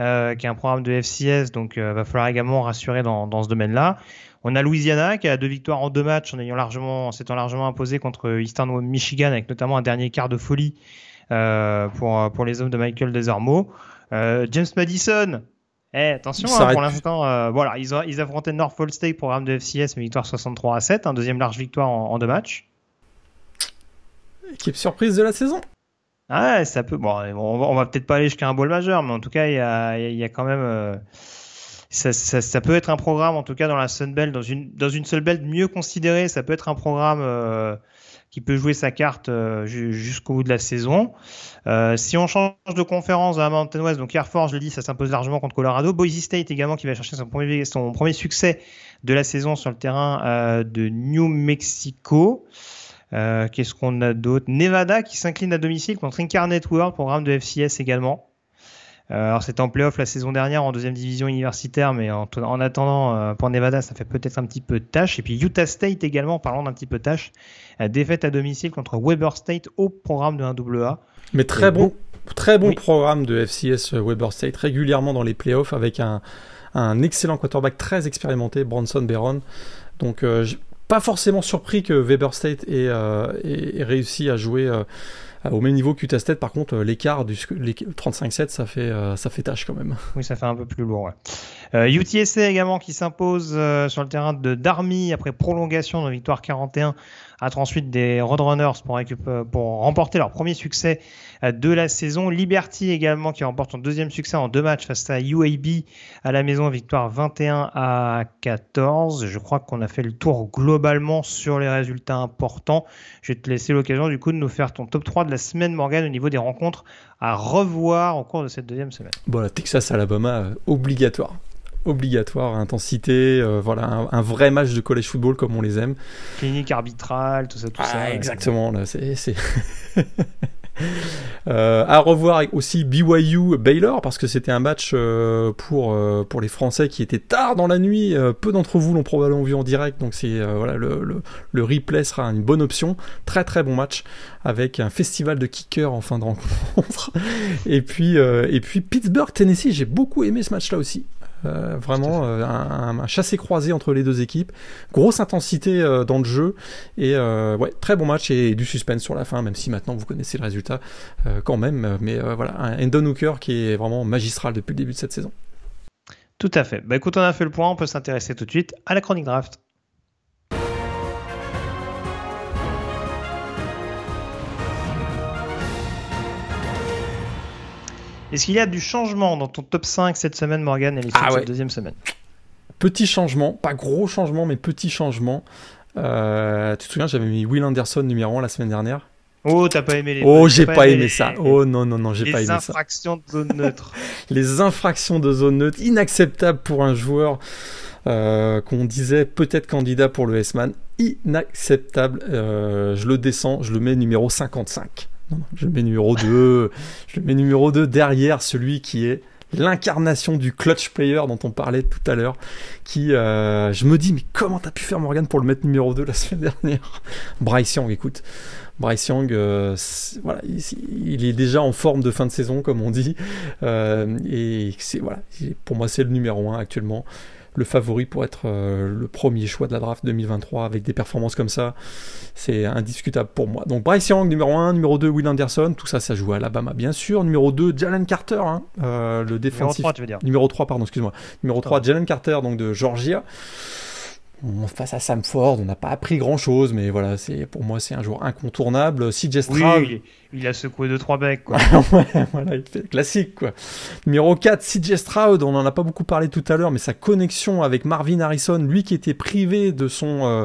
Speaker 1: euh, qui est un programme de FCS, donc il va falloir également rassurer dans, dans ce domaine-là. On a Louisiana qui a deux victoires en deux matchs en ayant largement, s'étant largement imposé contre Eastern Michigan avec notamment un dernier quart de folie pour pour les hommes de Michael Desormeaux. James Madison, eh, attention, hein, pour l'instant, euh, voilà, ils, ont, ils affrontaient Norfolk State, programme de FCS, une victoire 63 à 7, un deuxième large victoire en, deux matchs.
Speaker 2: Équipe surprise de la saison.
Speaker 1: Ah, ça peut. Bon, on va, peut-être pas aller jusqu'à un bowl majeur, mais en tout cas, il y a, y a, quand même. Euh, ça, ça, peut être un programme, en tout cas, dans la Sun Belt, dans une, dans une seule belt mieux considérée, ça peut être un programme. Euh, qui peut jouer sa carte euh, jusqu'au bout de la saison. Si on change de conférence dans la Mountain West, donc Air Force, je l'ai dit, ça s'impose largement contre Colorado. Boise State également qui va chercher son premier, son premier succès de la saison sur le terrain de New Mexico. Qu'est-ce qu'on a d'autre? Nevada qui s'incline à domicile contre Incarnate World, programme de FCS également. Euh, alors c'était en playoff la saison dernière en deuxième division universitaire, mais en, attendant euh, pour Nevada ça fait peut-être un petit peu de tâche. Et puis Utah State également, parlant d'un petit peu de tâche, défaite à domicile contre Weber State au programme de 1AA.
Speaker 2: Mais très bon, très bon programme de FCS euh, Weber State, régulièrement dans les playoffs avec un, excellent quarterback très expérimenté, Bronson Barron. Donc pas forcément surpris que Weber State ait, ait réussi à jouer euh, au même niveau qu'Utah State, par contre, euh, l'écart du 35-7, ça fait, euh, ça fait tâche quand même.
Speaker 1: Oui, ça fait un peu plus lourd. Ouais. UTSA également qui s'impose sur le terrain de Darmy après prolongation de victoire 41 attend ensuite des Roadrunners pour, remporter leur premier succès euh, de la saison. Liberty également qui remporte son deuxième succès en deux matchs face à UAB à la maison, victoire 21 à 14. Je crois qu'on a fait le tour globalement sur les résultats importants. Je vais te laisser l'occasion du coup de nous faire ton top 3 de la semaine Morgan au niveau des rencontres à revoir au cours de cette deuxième semaine.
Speaker 2: Bon, Texas Alabama euh, obligatoire obligatoire, intensité, euh, voilà, un, vrai match de college football comme on les aime.
Speaker 1: Clinique arbitrale, tout ça, tout ah, ça.
Speaker 2: Exactement, là, c'est. Euh, à revoir aussi BYU Baylor parce que c'était un match euh, pour pour les Français qui était tard dans la nuit. peu d'entre vous l'ont probablement vu en direct, donc c'est voilà le, le, le, replay sera une bonne option. Très très bon match avec un festival de kickers en fin de rencontre. et puis et puis Pittsburgh Tennessee, j'ai beaucoup aimé ce match là aussi. Euh, vraiment euh, un, un, chassé croisé entre les deux équipes. Grosse intensité euh, dans le jeu et ouais très bon match et du suspense sur la fin, même si maintenant vous connaissez le résultat quand même. Mais voilà un Endon Hooker qui est vraiment magistral depuis le début de cette saison.
Speaker 1: Tout à fait. Bah écoute, on a fait le point, on peut s'intéresser tout de suite à la chronique draft. Est-ce qu'il y a du changement dans ton top 5 cette semaine, Morgan, et les ah cette deuxième semaine?
Speaker 2: Petit changement, pas gros changement, mais petit changement. Euh, tu te souviens, j'avais mis Will Anderson numéro 1 la semaine dernière?
Speaker 1: Oh, t'as pas aimé les.
Speaker 2: Oh, j'ai pas, aimé, ça. Oh non, non, non, j'ai pas aimé ça.
Speaker 1: Les infractions de zone neutre.
Speaker 2: les infractions de zone neutre, inacceptable pour un joueur euh, qu'on disait peut-être candidat pour le S-Man. Inacceptable. Euh, je le descends, je le mets numéro 55 je le mets numéro 2. je le mets numéro 2 derrière celui qui est l'incarnation du clutch player dont on parlait tout à l'heure. Qui, euh, je me dis, mais comment t'as pu faire Morgan pour le mettre numéro 2 la semaine dernière? Bryce Young, écoute. Bryce Young, euh, voilà, il, est déjà en forme de fin de saison, comme on dit. Euh, et voilà, pour moi, c'est le numéro 1 actuellement le favori pour être euh, le premier choix de la draft 2023 avec des performances comme ça. C'est indiscutable pour moi. Donc Bryce Young, numéro 1, numéro 2, Will Anderson, tout ça, ça joue à Alabama, bien sûr. Numéro 2, Jalen Carter, hein, euh, le défensif.
Speaker 1: Numéro 3, tu veux dire.
Speaker 2: Numéro 3, pardon, excuse-moi. Numéro 3, Jalen Carter, donc de Georgia face à Sam Ford, on n'a pas appris grand chose, mais voilà, c'est pour moi c'est un joueur incontournable. CJ Stroud,
Speaker 1: oui, il a secoué 2-3 becs, quoi.
Speaker 2: voilà, il fait classique, quoi. Numéro 4, CJ Stroud, on en a pas beaucoup parlé tout à l'heure, mais sa connexion avec Marvin Harrison, lui qui était privé de son euh,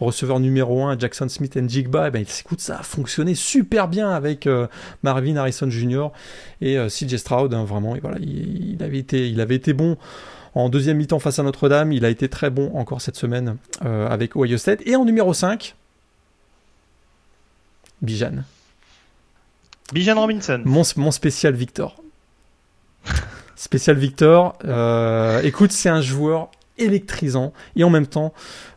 Speaker 2: receveur numéro 1, Jackson Smith and Jigba, eh ben, écoute, ça a fonctionné super bien avec euh, Marvin Harrison Jr. et euh, CJ Stroud, hein, vraiment, et voilà, il, avait été, il avait été bon en deuxième mi-temps face à Notre-Dame, il a été très bon encore cette semaine euh, avec Ohio State. Et en numéro 5, Bijan.
Speaker 1: Bijan Robinson.
Speaker 2: Mon, mon spécial Victor. spécial Victor. Euh, écoute, c'est un joueur électrisant et en même temps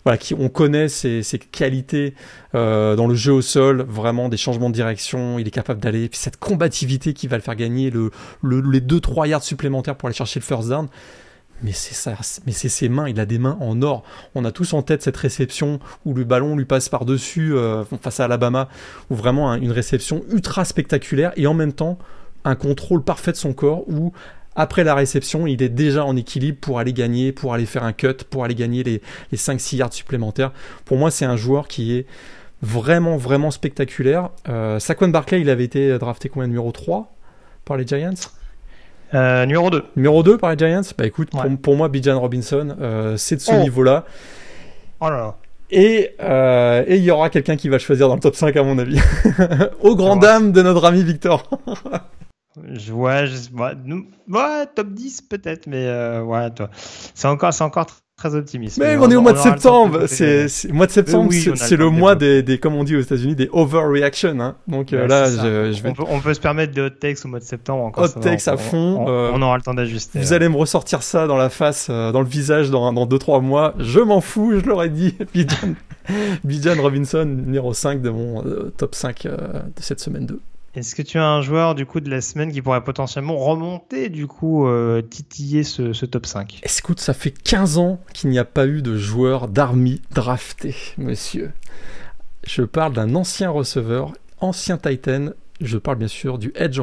Speaker 2: voilà qui on connaît ses, qualités euh, dans le jeu au sol vraiment des changements de direction il est capable d'aller puis cette combativité qui va le faire gagner le, les 2-3 yards supplémentaires pour aller chercher le first down mais c'est ça, mais c'est ses mains, il a des mains en or. On a tous en tête cette réception où le ballon lui passe par-dessus euh, face à Alabama, où vraiment une réception ultra spectaculaire et en même temps un contrôle parfait de son corps où après la réception, il est déjà en équilibre pour aller gagner, pour aller faire un cut, pour aller gagner les, les 5-6 yards supplémentaires. Pour moi, c'est un joueur qui est vraiment, vraiment spectaculaire. Euh, Saquon Barclay, il avait été drafté combien numéro 3 par les Giants
Speaker 1: euh, numéro 2.
Speaker 2: Numéro 2 par les Giants Bah écoute, pour, moi, Bijan Robinson, euh, c'est de ce oh. niveau-là.
Speaker 1: Oh là là.
Speaker 2: Euh, et il y aura quelqu'un qui va choisir dans le top 5 à mon avis. Au grand dame de notre ami Victor.
Speaker 1: je vois, je, ouais, top 10 peut-être, mais ouais, toi. C'est encore, c'est encore très optimiste.
Speaker 2: Mais, on, est au mois de septembre. C'est mois de septembre, c'est le, mois des, des, comme on dit aux États-Unis, des overreaction. Hein. Donc euh, là, je, je vais...
Speaker 1: on, peut, se permettre de hot takes au mois de septembre encore.
Speaker 2: Hot takes à fond.
Speaker 1: Euh, on, aura le temps d'ajuster.
Speaker 2: Vous allez me ressortir ça dans la face, euh, dans le visage dans 2-3 mois. Je m'en fous, je l'aurais dit. Bijan Robinson, numéro 5 de mon top 5 de cette semaine 2.
Speaker 1: Est-ce que tu as un joueur du coup de la semaine qui pourrait potentiellement remonter du coup euh, titiller ce, top 5
Speaker 2: Écoute, ça fait 15 ans qu'il n'y a pas eu de joueur d'army drafté, monsieur. Je parle d'un ancien receveur, ancien Titan. Je parle bien sûr du edge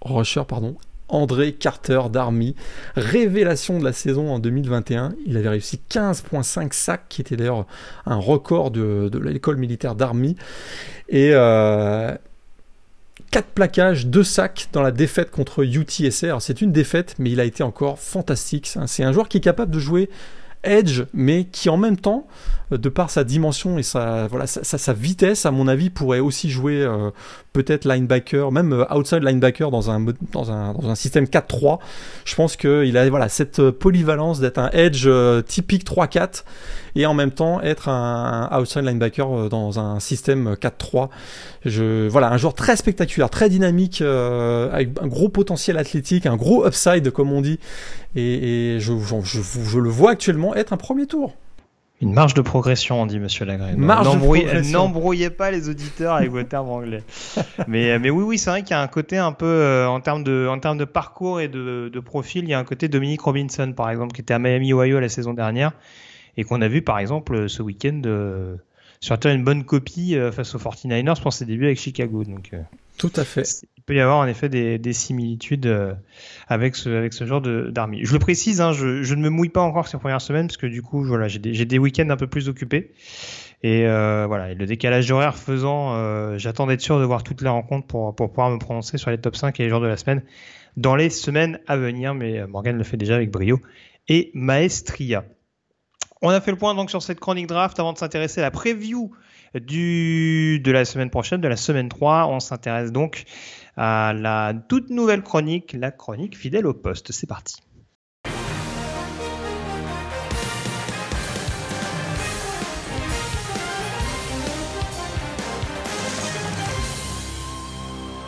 Speaker 2: rusher, pardon, André Carter d'Army, révélation de la saison en 2021. Il avait réussi 15.5 sacs, qui était d'ailleurs un record de, l'école militaire d'Army. Et euh, 4 plaquages, 2 sacs dans la défaite contre UTSR. C'est une défaite, mais il a été encore fantastique. C'est un joueur qui est capable de jouer edge, mais qui en même temps, euh, de par sa dimension et sa, voilà, sa, vitesse, à mon avis, pourrait aussi jouer euh, peut-être linebacker, même euh, outside linebacker dans un, dans un, système 4-3. Je pense qu'il a voilà, cette polyvalence d'être un edge typique 3-4 et en même temps être un, outside linebacker dans un système 4-3. Je, voilà, un joueur très spectaculaire, très dynamique, avec un gros potentiel athlétique, un gros upside comme on dit, et, je, je, je le vois actuellement être un premier tour.
Speaker 1: Une marge de progression, on dit Monsieur Lagré. N'embrouillez pas les auditeurs avec vos termes anglais. mais, mais oui, oui, c'est vrai qu'il y a un côté un peu, euh, en, termes de, en termes de parcours et de, de, profil, il y a un côté Dominique Robinson, par exemple, qui était à Miami, Ohio la saison dernière, et qu'on a vu, par exemple, ce week-end, euh, surtout une bonne copie euh, face aux 49ers pour ses débuts avec Chicago. Donc, euh,
Speaker 2: Tout à fait
Speaker 1: peut y avoir en effet des, des similitudes euh, avec ce, avec ce genre d'armée. Je le précise, hein, je, je, ne me mouille pas encore ces premières semaines parce que du coup, voilà, j'ai des, des week-ends un peu plus occupés. Et euh, voilà, et le décalage horaire faisant, euh, j'attends d'être sûr de voir toutes les rencontres pour, pour pouvoir me prononcer sur les top 5 et les jours de la semaine dans les semaines à venir. Mais Morgan le fait déjà avec brio et maestria. On a fait le point donc sur cette chronique draft avant de s'intéresser à la preview du, de la semaine prochaine, de la semaine 3. On s'intéresse donc à la toute nouvelle chronique, la chronique fidèle au poste. C'est parti.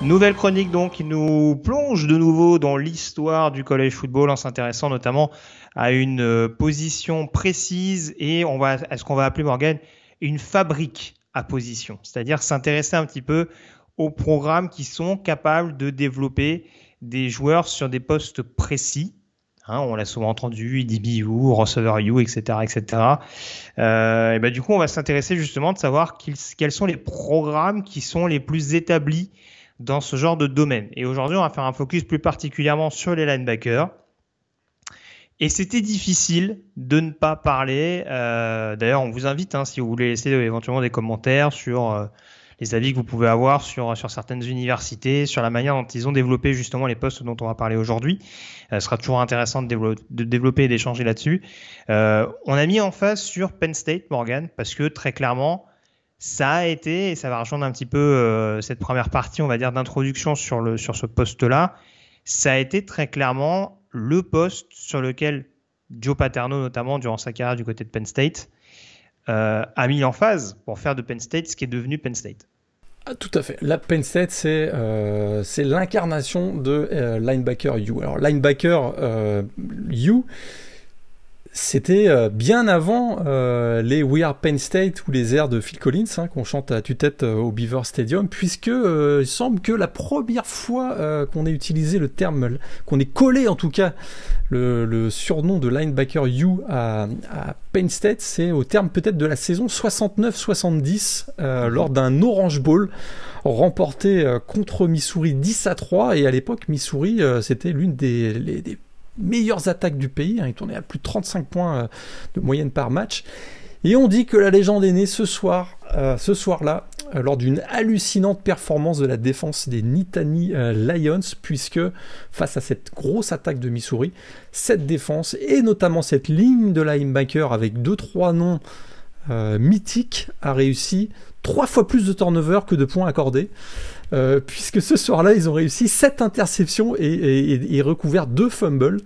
Speaker 1: Nouvelle chronique donc qui nous plonge de nouveau dans l'histoire du college football en s'intéressant notamment à une euh, position précise et on va à ce qu'on va appeler Morgan une fabrique à position, c'est-à-dire s'intéresser un petit peu aux programmes qui sont capables de développer des joueurs sur des postes précis. Hein, on l'a souvent entendu, DBU, receiver U, etc., etc. Euh, et ben du coup, on va s'intéresser justement de savoir quels sont les programmes qui sont les plus établis dans ce genre de domaine. Et aujourd'hui, on va faire un focus plus particulièrement sur les linebackers. Et c'était difficile de ne pas parler. Euh, D'ailleurs, on vous invite, hein, si vous voulez laisser éventuellement des commentaires sur euh, les avis que vous pouvez avoir sur, sur certaines universités, sur la manière dont ils ont développé justement les postes dont on va parler aujourd'hui. Euh, ce sera toujours intéressant de, développer, et d'échanger là-dessus. Euh, on a mis en face sur Penn State, Morgan, parce que très clairement, ça a été, et ça va rejoindre un petit peu euh, cette première partie, on va dire, d'introduction sur, sur ce poste-là, ça a été très clairement le poste sur lequel Joe Paterno, notamment durant sa carrière du côté de Penn State, euh, a mis en phase pour faire de Penn State ce qui est devenu Penn State.
Speaker 2: Ah, tout à fait. La Penn State, c'est euh, l'incarnation de euh, linebacker U. Alors, linebacker U, C'était euh, bien avant euh, les We Are Penn State ou les airs de Phil Collins hein, qu'on chante à tue-tête euh, au Beaver Stadium, puisque il semble que la première fois qu'on ait utilisé le terme, qu'on ait collé en tout cas le, surnom de linebacker You à, Penn State, c'est au terme peut-être de la saison 69-70 lors d'un Orange Bowl remporté contre Missouri 10 à 3 et à l'époque Missouri c'était l'une des meilleures attaques du pays. Hein, il tournait à plus de 35 points euh, de moyenne par match. Et on dit que la légende est née ce soir, euh, ce soir-là, euh, lors d'une hallucinante performance de la défense des Nittany Lions, puisque face à cette grosse attaque de Missouri, cette défense et notamment cette ligne de linebacker avec deux trois noms mythiques a réussi trois fois plus de turnover que de points accordés. Euh, puisque ce soir-là, ils ont réussi 7 interceptions et, recouvert 2 fumbles,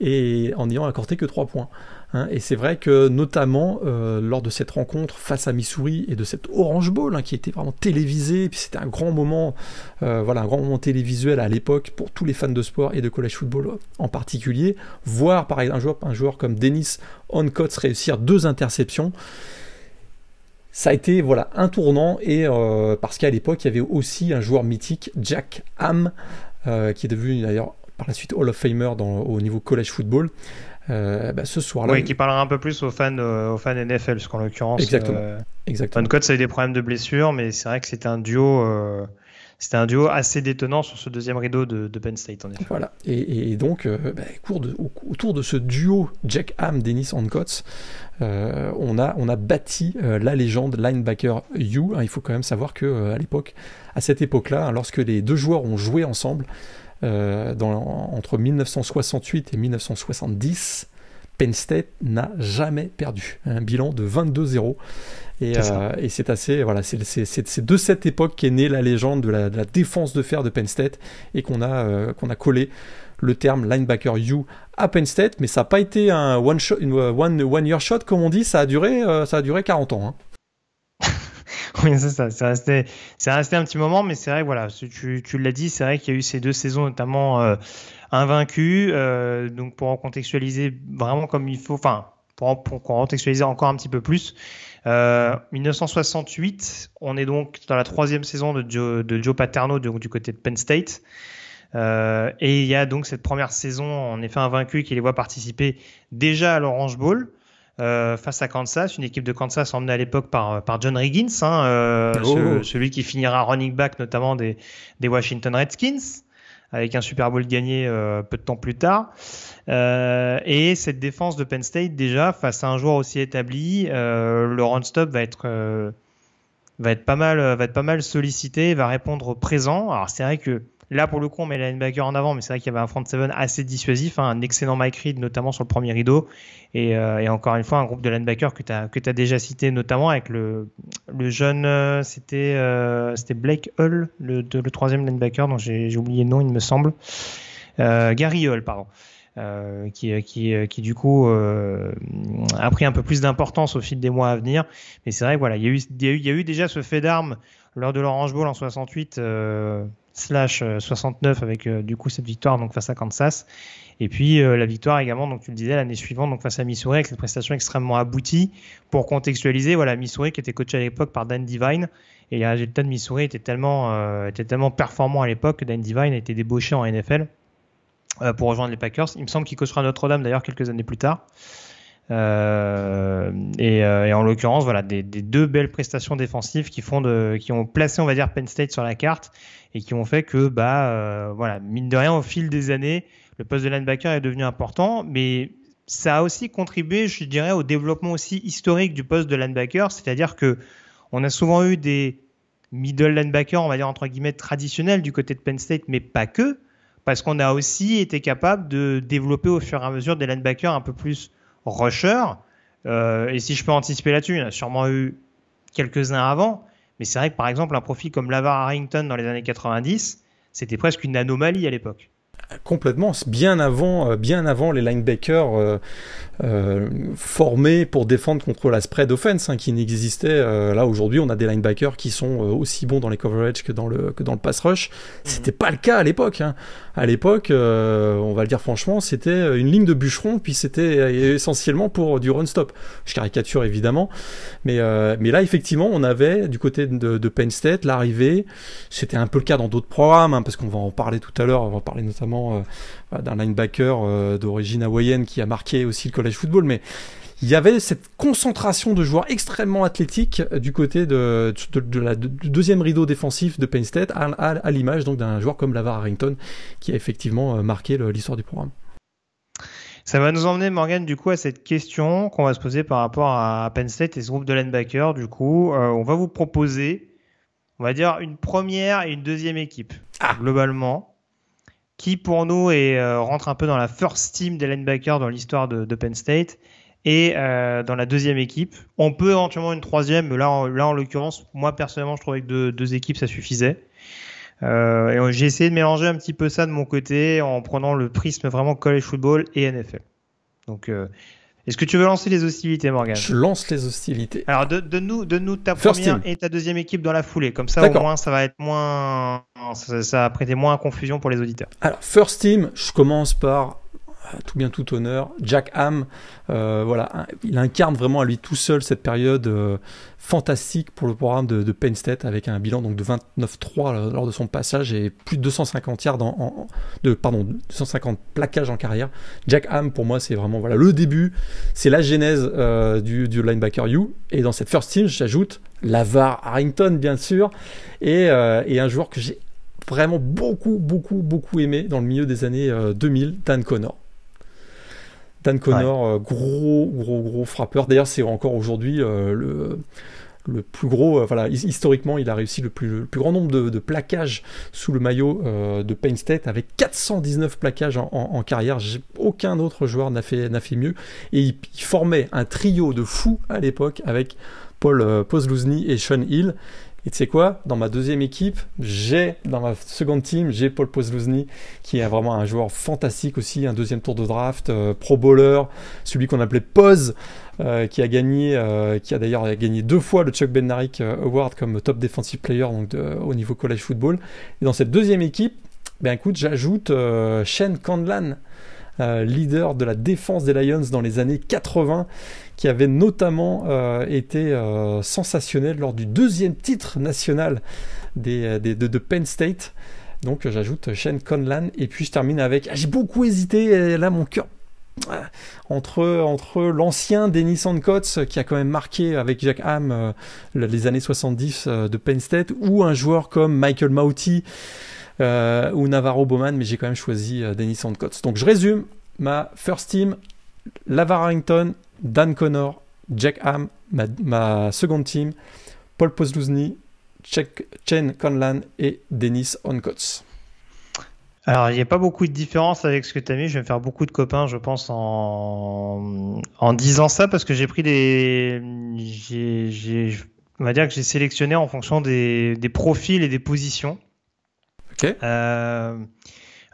Speaker 2: et en n'ayant accordé que 3 points. Hein. et c'est vrai que notamment euh, lors de cette rencontre face à Missouri et de cette Orange Bowl hein, qui était vraiment télévisé, puis c'était un grand moment, euh, voilà, un grand moment télévisuel à l'époque pour tous les fans de sport et de college football en particulier. Voir par exemple un joueur, un joueur comme Dennis Oncots réussir deux interceptions, ça a été voilà un tournant et euh, parce qu'à l'époque il y avait aussi un joueur mythique Jack Ham euh, qui est devenu d'ailleurs par la suite Hall of Famer dans, au niveau college football. Euh, bah, ce soir-là.
Speaker 1: Oui, qui parlera un peu plus aux fans, aux fans NFL, parce qu'en l'occurrence,
Speaker 2: exactement. exactement.
Speaker 1: Van ça a eu des problèmes de blessure, mais c'est vrai que c'était un duo c'était un duo assez détonnant sur ce deuxième rideau de, Penn State, en effet.
Speaker 2: Voilà. Et, donc, euh, bah, autour de ce duo Jack Ham, Dennis Hancock, euh, on, a, on a bâti euh, la légende linebacker You. Hein, il faut quand même savoir que à l'époque, à cette époque-là, hein, lorsque les deux joueurs ont joué ensemble, entre 1968 et 1970, Penn State n'a jamais perdu. Un bilan de 22-0. Euh, et, c'est assez, voilà, c'est de cette époque qu'est née la légende de la, défense de fer de Penn State et qu'on a, euh, qu'on a collé le terme linebacker you à Penn State, mais ça n'a pas été un one, shot, one, one year shot comme on dit, ça a duré, euh, ça a duré 40 ans.
Speaker 1: Hein. oui, c'est ça. C'est resté, resté un petit moment, mais c'est vrai, voilà, tu, tu l'as dit, c'est vrai qu'il y a eu ces deux saisons notamment invaincues. donc pour en contextualiser vraiment comme il faut, enfin pour, pour contextualiser encore un petit peu plus, 1968, euh, on est donc dans la troisième saison de Joe, de Joe Paterno du côté de Penn State. Euh, et il y a donc cette première saison, en effet, invaincu qui les voit participer déjà à l'Orange Bowl. Euh, face à Kansas, une équipe de Kansas emmenée à l'époque par, par John Riggins, hein, oh. celui qui finira running back notamment des, des Washington Redskins avec un Super Bowl gagné euh, peu de temps plus tard. Euh, et cette défense de Penn State, déjà, face à un joueur aussi établi, euh, le run-stop va être, va, être pas mal, va être pas mal sollicité, va répondre présent. Alors c'est vrai que Là, pour le coup, on met la linebacker en avant, mais c'est vrai qu'il y avait un front seven assez dissuasif, hein, un excellent Mike Reed, notamment sur le premier rideau. Et, euh, encore une fois, un groupe de linebackers que tu as, déjà cité, notamment avec le, jeune, euh, c'était euh, c'était Blake Hull, le, troisième linebacker, dont j'ai oublié le nom, il me semble. Gary Hull, pardon. qui, qui, qui du coup a pris un peu plus d'importance au fil des mois à venir. Mais c'est vrai, voilà, il y, a eu, y a eu déjà ce fait d'armes lors de l'Orange Bowl en 68 slash 69 euh, avec euh, du coup cette victoire donc face à Kansas. Et puis euh, la victoire également donc tu le disais l'année suivante donc face à Missouri avec cette prestation extrêmement aboutie. Pour contextualiser voilà Missouri qui était coaché à l'époque par Dan Divine et les résultats de Missouri étaient tellement étaient tellement performants à l'époque que Dan Divine a été débauché en NFL pour rejoindre les Packers. Il me semble qu'il coachera Notre-Dame d'ailleurs quelques années plus tard euh, et, et, en l'occurrence, voilà, des, deux belles prestations défensives qui font qui ont placé, on va dire, Penn State sur la carte et qui ont fait que, bah, euh, voilà, mine de rien, au fil des années, le poste de linebacker est devenu important, mais ça a aussi contribué, je dirais, au développement aussi historique du poste de linebacker, c'est-à-dire que on a souvent eu des middle linebackers, on va dire entre guillemets traditionnels du côté de Penn State, mais pas que, parce qu'on a aussi été capable de développer au fur et à mesure des linebackers un peu plus rushers. Euh, et si je peux anticiper là-dessus, il y en a sûrement eu quelques-uns avant, mais c'est vrai que par exemple, un profil comme Lavar Harrington dans les années 90, c'était presque une anomalie à l'époque.
Speaker 2: Complètement, bien avant, euh, bien avant les linebackers euh, euh, formés pour défendre contre la spread offense hein, qui n'existait. là aujourd'hui, on a des linebackers qui sont aussi bons dans les coverage que dans le que dans le pass rush. Mhm. C'était pas le cas à l'époque. Hein. À l'époque, on va le dire franchement, c'était une ligne de bûcheron, puis c'était essentiellement pour du run stop. Je caricature évidemment, mais mais là effectivement, on avait du côté de, de Penn State l'arrivée. C'était un peu le cas dans d'autres programmes, hein, parce qu'on va en parler tout à l'heure. On va parler notamment euh, d'un linebacker euh, d'origine hawaïenne qui a marqué aussi le college football, mais il y avait cette concentration de joueurs extrêmement athlétiques du côté de, la deuxième rideau défensif de Penn State, à, l'image donc d'un joueur comme Lavar Harrington, qui a effectivement euh, marqué l'histoire du programme.
Speaker 1: Ça va nous emmener, Morgan, du coup, à cette question qu'on va se poser par rapport à Penn State et ce groupe de linebackers. Du coup, on va vous proposer, on va dire, une première et une deuxième équipe. Ah. Globalement, qui pour nous est, euh, rentre un peu dans la first team des linebackers dans l'histoire de, Penn State et euh, dans la deuxième équipe. On peut éventuellement une troisième, mais là, en, là en l'occurrence, moi personnellement, je trouvais que deux, deux équipes ça suffisait. Euh, et j'ai essayé de mélanger un petit peu ça de mon côté en prenant le prisme vraiment college football et NFL. Donc est-ce que tu veux lancer les hostilités, Morgan
Speaker 2: Je lance les hostilités.
Speaker 1: Alors, donne-nous de, ta première et ta deuxième équipe dans la foulée. Comme ça, au moins, ça va être moins. Ça, ça va prêter moins à confusion pour les auditeurs.
Speaker 2: Alors, First Team, je commence par tout bien tout honneur. Jack Ham, euh, voilà, il incarne vraiment à lui tout seul cette période euh, fantastique pour le programme de, Penn State avec un bilan donc de 29-3 lors de son passage et plus de 250 yards en, de pardon 250 plaquages en carrière. Jack Ham pour moi c'est vraiment voilà le début, c'est la genèse euh, du, linebacker You et dans cette first team j'ajoute Lavar Harrington bien sûr et, et un joueur que j'ai vraiment beaucoup, beaucoup, beaucoup aimé dans le milieu des années 2000, Dan Connor. Dan Connor, euh, gros, gros, gros frappeur. D'ailleurs, c'est encore aujourd'hui euh, le, le plus gros. Euh, voilà, historiquement, il a réussi le plus, le plus grand nombre de, plaquages sous le maillot de Penn State avec 419 plaquages en, carrière. Aucun autre joueur n'a fait, fait mieux. Et il, formait un trio de fous à l'époque avec Paul Pozluzny et Sean Hill. Et tu sais quoi? Dans ma deuxième équipe, j'ai, dans ma seconde team, j'ai Paul Pozluzny, qui est vraiment un joueur fantastique aussi, un deuxième tour de draft, euh, pro bowler, celui qu'on appelait Poz, euh, qui a gagné, euh, qui a d'ailleurs gagné deux fois le Chuck Bednarik Award comme top defensive player donc au niveau college football. Et dans cette deuxième équipe, ben écoute, j'ajoute Shane Candlan, leader de la défense des Lions dans les années 80 qui avait notamment euh, été euh, sensationnel lors du deuxième titre national des, euh, de, Penn State. Donc j'ajoute Shane Conlan et puis je termine avec. Ah, j'ai beaucoup hésité là mon cœur entre, entre l'ancien Dennis Handcots qui a quand même marqué avec Jack Ham les années 70 de Penn State ou un joueur comme Michael Mauti ou Navarro Bowman, mais j'ai quand même choisi Dennis Handcots. Donc je résume ma first team Lavar Harrington, Dan Connor, Jack Ham, ma, seconde team, Paul Pozluzny, Chen Conlan et Dennis Onkots.
Speaker 1: Alors, il n'y a pas beaucoup de différence avec ce que tu as mis. Je vais me faire beaucoup de copains, je pense, en, en disant ça, parce que j'ai pris des. On va dire que j'ai sélectionné en fonction des, des, profils et des positions.
Speaker 2: Ok.
Speaker 1: Euh,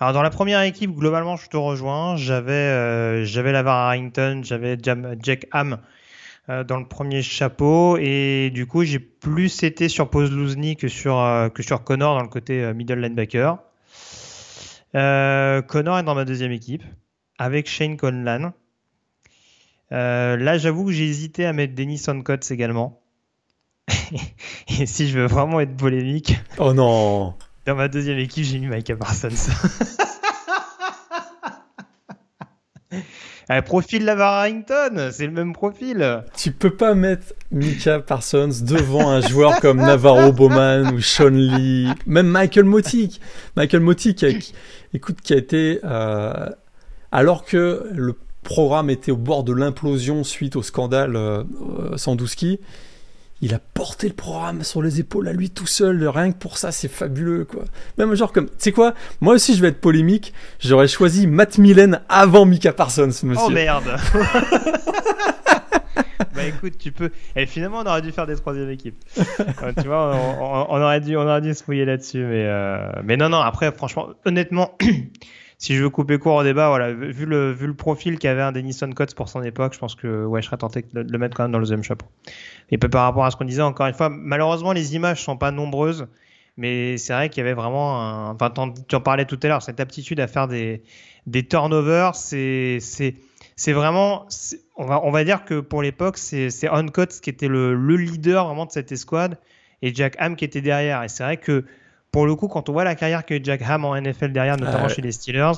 Speaker 1: alors dans la première équipe, globalement, je te rejoins. J'avais euh, j'avais Lavar Harrington, j'avais Jack Ham euh, dans le premier chapeau et du coup j'ai plus été sur Pozluzny que sur euh, que sur Connor dans le côté middle linebacker. Connor est dans ma deuxième équipe avec Shane Conlan. là, j'avoue que j'ai hésité à mettre Dennis Oncots également. et si je veux vraiment être polémique.
Speaker 2: Oh non
Speaker 1: dans ma deuxième équipe, j'ai mis Micah Parsons. Un profil Lavar Harrington, c'est le même profil.
Speaker 2: Tu peux pas mettre Micah Parsons devant un joueur comme Navarro Bowman ou Sean Lee, même Michael Motik. Michael Motik, qui, écoute, qui a été, euh, alors que le programme était au bord de l'implosion suite au scandale euh, Sandusky, il a porté le programme sur les épaules à lui tout seul. Rien que pour ça, c'est fabuleux, quoi. Même genre comme, tu sais quoi? Moi aussi, je vais être polémique. J'aurais choisi Matt Millen avant Mika Parsons, monsieur.
Speaker 1: Oh merde Bah écoute, tu peux. Et finalement, on aurait dû faire des troisième équipes. Euh, tu vois, on, aurait dû, on aurait dû se fouiller là-dessus, mais euh, mais non, non. Après, franchement, honnêtement. si je veux couper court au débat, voilà, vu le, vu le profil qu'avait un Denison Coates pour son époque, je pense que ouais, je serais tenté de, le mettre quand même dans le deuxième chapeau. Et par rapport à ce qu'on disait, encore une fois, malheureusement, les images sont pas nombreuses, mais c'est vrai qu'il y avait vraiment, un... enfin, tu en parlais tout à l'heure, cette aptitude à faire des, des turnovers, c'est, vraiment, on va, on va dire que pour l'époque, c'est, Coates qui était le, le leader vraiment de cette escouade et Jack Ham qui était derrière. Et c'est vrai que pour le coup, quand on voit la carrière que Jack Ham en NFL derrière, notamment chez les Steelers,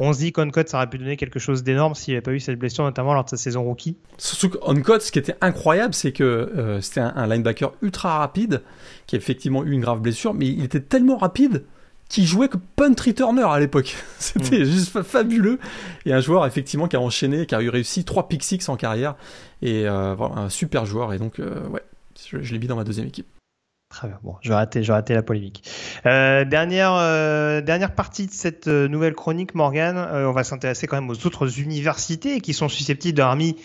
Speaker 1: on se dit ça aurait pu donner quelque chose d'énorme s'il n'avait pas eu cette blessure, notamment lors de sa saison rookie.
Speaker 2: Surtout qu'Oncode, ce qui était incroyable, c'est que euh, c'était un, linebacker ultra rapide, qui a effectivement eu une grave blessure, mais il était tellement rapide qu'il jouait que punt returner à l'époque. C'était mm. juste fabuleux. Et un joueur, effectivement, qui a enchaîné, qui a eu réussi 3 pick six en carrière. Et euh, voilà, un super joueur. Et donc, euh, ouais, je l'ai mis dans ma deuxième équipe.
Speaker 1: Très bien. Bon, je vais rater, la polémique. Euh, dernière, euh, dernière partie de cette euh, nouvelle chronique, Morgan. on va s'intéresser quand même aux autres universités qui sont susceptibles d'avoir mis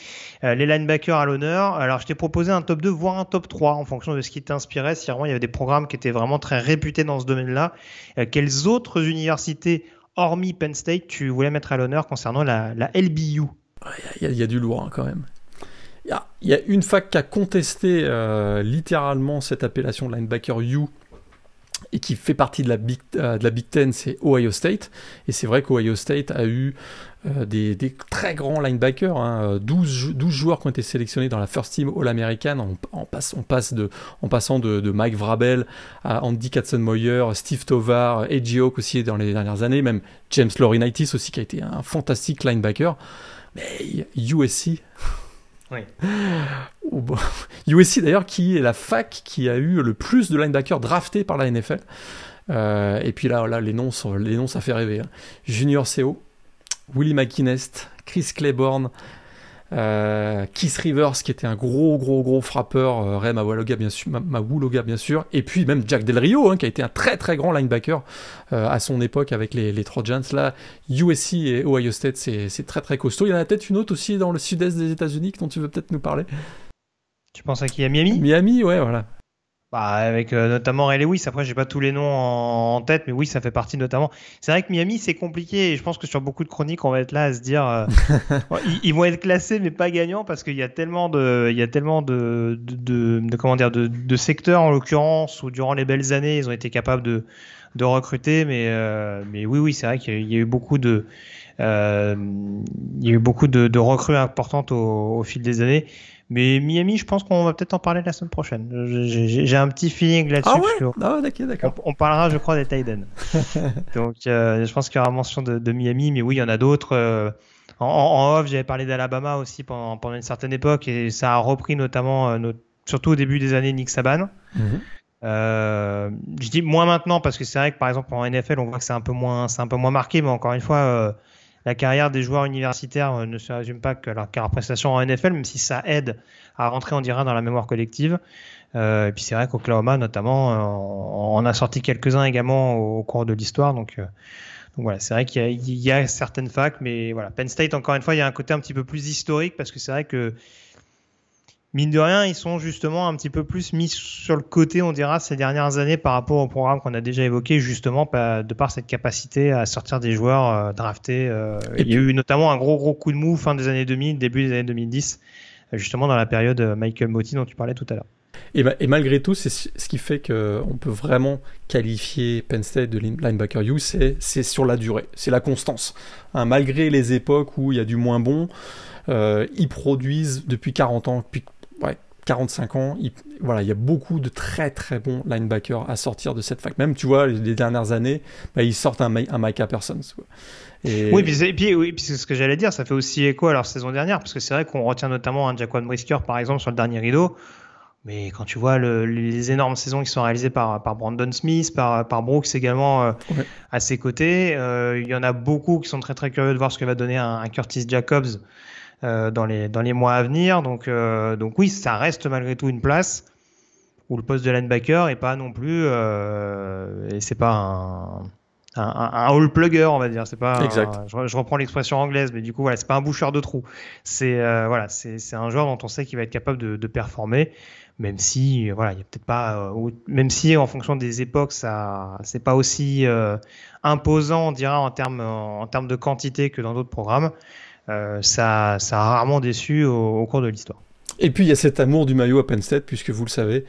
Speaker 1: les linebackers à l'honneur. Alors, je t'ai proposé un top 2, voire un top 3 en fonction de ce qui t'inspirait. Si vraiment il y avait des programmes qui étaient vraiment très réputés dans ce domaine-là. quelles autres universités, hormis Penn State, tu voulais mettre à l'honneur concernant la, la LBU
Speaker 2: Il y, a du lourd hein, quand même. Il y a une fac qui a contesté euh, littéralement cette appellation de linebacker U et qui fait partie de la Big, euh, de la Big Ten, c'est Ohio State. Et c'est vrai qu'Ohio State a eu euh, des, très grands linebackers, hein, 12, 12, joueurs qui ont été sélectionnés dans la First Team All-American en, passe de, en passant de, Mike Vrabel à Andy Katzenmoyer, Steve Tovar, Edgy Hawk aussi dans les dernières années, même James Laurinaitis aussi qui a été un fantastique linebacker. Mais USC, oui. USC d'ailleurs, qui est la fac qui a eu le plus de linebackers draftés par la NFL. Euh, et puis là, là les, noms les noms, ça fait rêver. Hein. Junior CO, Willie McInnes, Chris Claiborne, euh, Keith Rivers, qui était un gros, gros, gros frappeur, euh, Ray Mawaloga, bien sûr, Mawuloga, bien sûr, et puis même Jack Del Rio, hein, qui a été un très, très grand linebacker euh, à son époque avec les, les Trojans. Là, USC et Ohio State, c'est très, très costaud. Il y en a peut-être une autre aussi dans le sud-est des États-Unis dont tu veux peut-être nous parler?
Speaker 1: Tu penses à qui? À Miami?
Speaker 2: Miami, ouais, voilà.
Speaker 1: Bah, avec euh, notamment Ray Lewis. Après, j'ai pas tous les noms en, tête, mais oui, ça fait partie notamment. C'est vrai que Miami, c'est compliqué. Et je pense que sur beaucoup de chroniques, on va être là à se dire, euh, ils, vont être classés, mais pas gagnants, parce qu'il y a tellement de, il y a tellement de, de, de, comment dire, de, de secteurs en l'occurrence où durant les belles années, ils ont été capables de, de recruter. Mais, euh, mais oui, oui, c'est vrai qu'il y, a eu beaucoup de, il y a eu beaucoup de, de recrues importantes au, au fil des années. Mais Miami, je pense qu'on va peut-être en parler la semaine prochaine. J'ai un petit feeling là-dessus.
Speaker 2: Ah ouais? ah d'accord.
Speaker 1: On, parlera, je crois, des Titans. Donc, euh, je pense qu'il y aura mention de, Miami, mais oui, il y en a d'autres. Euh, en, off, j'avais parlé d'Alabama aussi pendant, pendant, une certaine époque, et ça a repris notamment, euh, surtout au début des années, Nick Saban. Mhm. je dis moins maintenant parce que c'est vrai que par exemple en NFL, on voit que c'est un peu moins, c'est un peu moins marqué, mais encore une fois la carrière des joueurs universitaires euh, ne se résume pas que leur, prestation en NFL, même si ça aide à rentrer, on dirait, dans la mémoire collective. Euh, et puis c'est vrai qu'Oklahoma, notamment, euh, en a sorti quelques-uns également au, cours de l'histoire. Donc, donc voilà, c'est vrai qu'il y, y, a certaines facs, mais voilà, Penn State, encore une fois, il y a un côté un petit peu plus historique parce que c'est vrai que mine de rien, ils sont justement un petit peu plus mis sur le côté, on dira, ces dernières années par rapport au programme qu'on a déjà évoqué, justement, de par cette capacité à sortir des joueurs euh, draftés. Euh, il y a eu notamment un gros, gros coup de mou fin des années 2000, début des années 2010, euh, justement dans la période Michael Motti dont tu parlais tout à l'heure.
Speaker 2: Et, malgré tout, c'est ce qui fait qu'on peut vraiment qualifier Penn State de linebacker U, c'est sur la durée, c'est la constance. Hein, malgré les époques où il y a du moins bon, ils produisent depuis 40 ans, depuis 45 ans. Il, voilà, il y a beaucoup de très très bons linebackers à sortir de cette fac. Même, tu vois, les dernières années, bah, ils sortent un, un Micah Parsons.
Speaker 1: Et... Oui, puis, puis, oui, puis c'est ce que j'allais dire, ça fait aussi écho à leur saison dernière, parce que c'est vrai qu'on retient notamment un Jaquan Brisker, par exemple, sur le dernier rideau. Mais quand tu vois le, les énormes saisons qui sont réalisées par, par Brandon Smith, par, par Brooks également euh, à ses côtés, euh, il y en a beaucoup qui sont très très curieux de voir ce que va donner un, un Curtis Jacobs dans, les, dans les mois à venir. Donc, euh, donc oui, ça reste malgré tout une place où le poste de linebacker est pas non plus euh, et c'est pas un, all plugger, on va dire. C'est pas.
Speaker 2: Exact.
Speaker 1: je, reprends l'expression anglaise, mais du coup, voilà, c'est pas un boucheur de trous. C'est voilà, c'est un joueur dont on sait qu'il va être capable de, de performer même si voilà il y a peut-être pas même si en fonction des époques ça c'est pas aussi imposant on dira en termes en termes de quantité que dans d'autres programmes ça ça a rarement déçu au cours de l'histoire
Speaker 2: et puis il y a cet amour du maillot à Penn State, puisque vous le savez,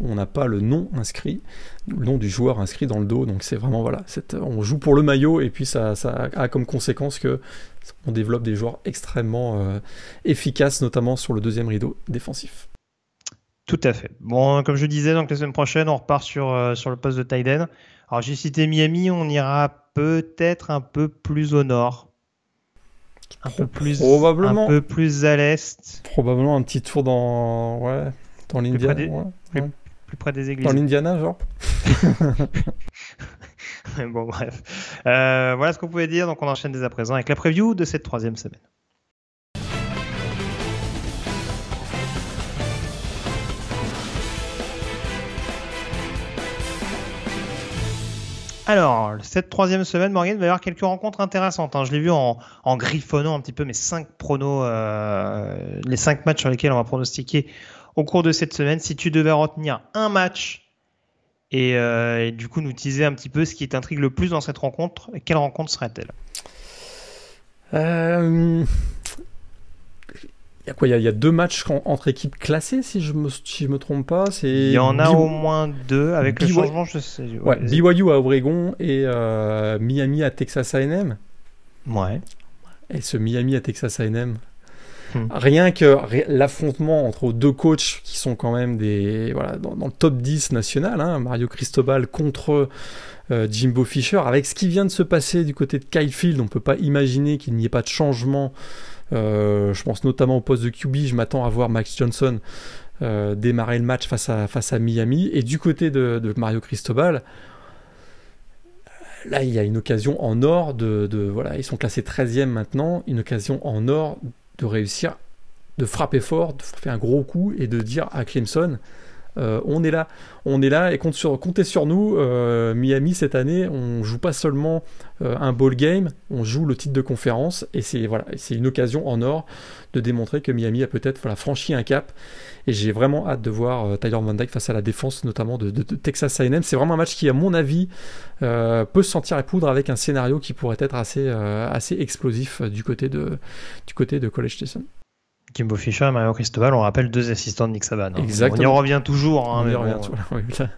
Speaker 2: on n'a pas le nom inscrit, le nom du joueur inscrit dans le dos. Donc c'est vraiment voilà, on joue pour le maillot et puis ça, a comme conséquence que on développe des joueurs extrêmement euh, efficaces, notamment sur le deuxième rideau défensif.
Speaker 1: Tout à fait. Bon, comme je disais, donc la semaine prochaine, on repart sur, euh, sur le poste de Tiden. Alors j'ai cité Miami, on ira peut-être un peu plus au nord un peu plus, probablement, un peu plus à l'est.
Speaker 2: Probablement un petit tour dans, ouais, dans l'Indiana.
Speaker 1: Plus, plus, près des églises.
Speaker 2: Dans l'Indiana, genre.
Speaker 1: bon, bref. Euh, voilà ce qu'on pouvait dire. Donc, on enchaîne dès à présent avec la preview de cette troisième semaine. Alors, cette troisième semaine, Morgan, va y avoir quelques rencontres intéressantes. Hein. Je l'ai vu en, griffonnant un petit peu mes cinq pronos, euh, les cinq matchs sur lesquels on va pronostiquer au cours de cette semaine. Si tu devais retenir un match et, euh, du coup nous teaser un petit peu ce qui t'intrigue le plus dans cette rencontre, quelle rencontre serait-elle?
Speaker 2: Euh, il y a quoi il y, a, deux matchs entre équipes classées, si je me, si je me trompe pas.
Speaker 1: Il y en a au moins deux avec le changement, je sais.
Speaker 2: Ouais, BYU à Oregon et euh, Miami à Texas A&M.
Speaker 1: Ouais.
Speaker 2: Et ce Miami à Texas A&M, hmm. rien que l'affrontement entre deux coachs qui sont quand même des voilà dans, le top 10 national, hein, Mario Cristobal contre euh, Jimbo Fisher, avec ce qui vient de se passer du côté de Kyle Field, on peut pas imaginer qu'il n'y ait pas de changement je pense notamment au poste de QB, je m'attends à voir Max Johnson euh, démarrer le match face à, face à Miami. Et du côté de, Mario Cristobal, là il y a une occasion en or de, voilà, ils sont classés 13e maintenant, une occasion en or de réussir, de frapper fort, de faire un gros coup et de dire à Clemson euh, on est là, on est là et comptez sur nous. Euh, Miami cette année, on joue pas seulement euh, un ball game, on joue le titre de conférence et c'est une occasion en or de démontrer que Miami a peut-être voilà, franchi un cap. Et j'ai vraiment hâte de voir Tyler Van Dyke face à la défense, notamment de, Texas A&M. C'est vraiment un match qui, à mon avis, peut se sentir à poudre avec un scénario qui pourrait être assez, explosif du côté de College Station.
Speaker 1: Kimbo Fischer et Mario Cristobal, on rappelle deux assistants de Nick Saban.
Speaker 2: Hein.
Speaker 1: On y revient toujours. Hein,
Speaker 2: on y revient toujours.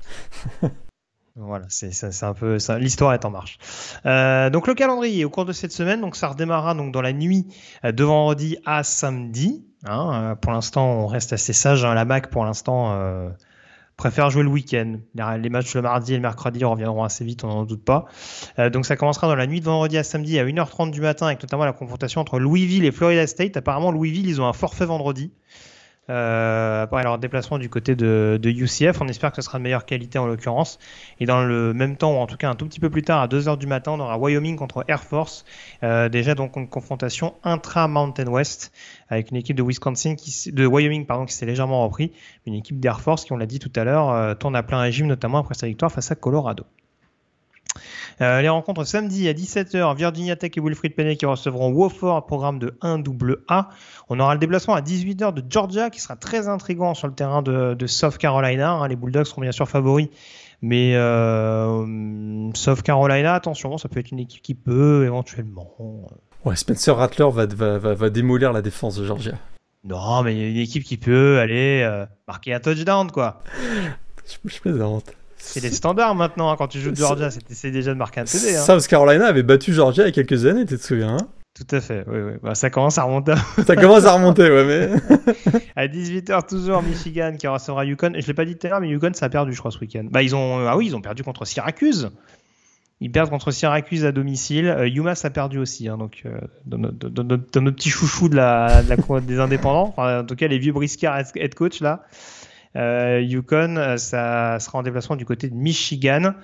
Speaker 1: Voilà, c'est un peu ça. L'histoire est en marche. Euh, donc le calendrier au cours de cette semaine, donc ça redémarrera donc dans la nuit euh, de vendredi à samedi. Hein, euh, pour l'instant, on reste assez sage. Hein, la Mac, pour l'instant, préfère jouer le week-end. Les matchs le mardi et le mercredi reviendront assez vite, on n'en doute pas. Euh, donc ça commencera dans la nuit de vendredi à samedi à 1h30 du matin avec notamment la confrontation entre Louisville et Florida State. Apparemment Louisville, ils ont un forfait vendredi. Euh, leur déplacement du côté de, UCF. On espère que ce sera de meilleure qualité en l'occurrence. Et dans le même temps, ou en tout cas un tout petit peu plus tard, à 2h du matin, on aura Wyoming contre Air Force. Euh, déjà donc une confrontation intra-Mountain West avec une équipe de Wisconsin, qui, de Wyoming pardon, qui s'est légèrement repris. Une équipe d'Air Force qui, on l'a dit tout à l'heure, euh, tourne à plein régime, notamment après sa victoire face à Colorado. Euh, les rencontres samedi à 17h, Virginia Tech et Wilfried Penney qui recevront Wofford, programme de 1AA. On aura le déplacement à 18h de Georgia qui sera très intrigant sur le terrain de, South Carolina. Hein. Les Bulldogs seront bien sûr favoris, mais euh, South Carolina, attention, ça peut être une équipe qui peut éventuellement.
Speaker 2: Euh, ouais, Spencer Rattler va, démolir la défense de Georgia.
Speaker 1: Non, mais une équipe qui peut aller marquer un touchdown, quoi.
Speaker 2: je plaisante.
Speaker 1: C'est les standards maintenant, hein, quand tu joues Georgia, c'est déjà de marquer un TD. Hein.
Speaker 2: South Carolina avait battu Georgia il y a quelques années, tu te souviens hein
Speaker 1: Tout à fait, oui, oui. Bah, ça commence à remonter.
Speaker 2: ça commence à remonter, ouais, mais.
Speaker 1: à 18h, toujours Michigan qui recevra Yukon. Je l'ai pas dit tout à l'heure, mais Yukon, ça a perdu, je crois, ce week-end. Bah, ils ont, ah oui, ils ont perdu contre Syracuse. Ils perdent contre Syracuse à domicile. Euh, UMass a perdu aussi, hein, donc euh, dans, notre, petit chouchou de la, de la des indépendants. en tout cas, les vieux briscards head coach là. Euh, Yukon, euh, ça sera en déplacement du côté de Michigan.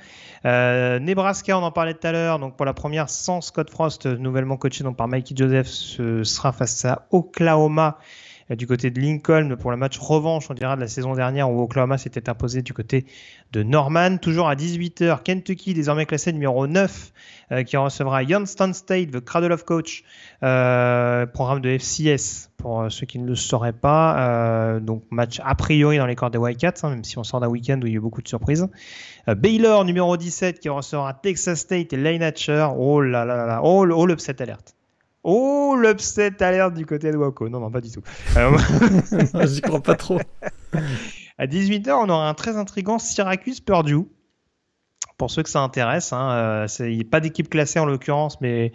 Speaker 1: Euh, Nebraska, on en parlait tout à l'heure. Donc pour la première, sans Scott Frost, nouvellement coaché donc par Mikey Joseph, ce sera face à Oklahoma. Du côté de Lincoln pour le match revanche, on dira, de la saison dernière où Oklahoma s'était imposé du côté de Norman. Toujours à 18h, Kentucky, désormais classé numéro 9, qui recevra Youngstown State, the Cradle of Coach, programme de FCS pour ceux qui ne le sauraient pas. donc match a priori dans les corps des Wildcats, hein, même si on sort d'un week-end où il y a eu beaucoup de surprises. Baylor, numéro 17, qui recevra Texas State et Lane Hatcher. Oh là là là, oh, oh l'upset alerte. Oh, l'upset alerte du côté de Waco. Non, non, pas du tout.
Speaker 2: J'y crois pas trop.
Speaker 1: à 18h, on aura un très intrigant Syracuse-Purdue. Pour ceux que ça intéresse, hein, euh, il n'y a pas d'équipe classée en l'occurrence, mais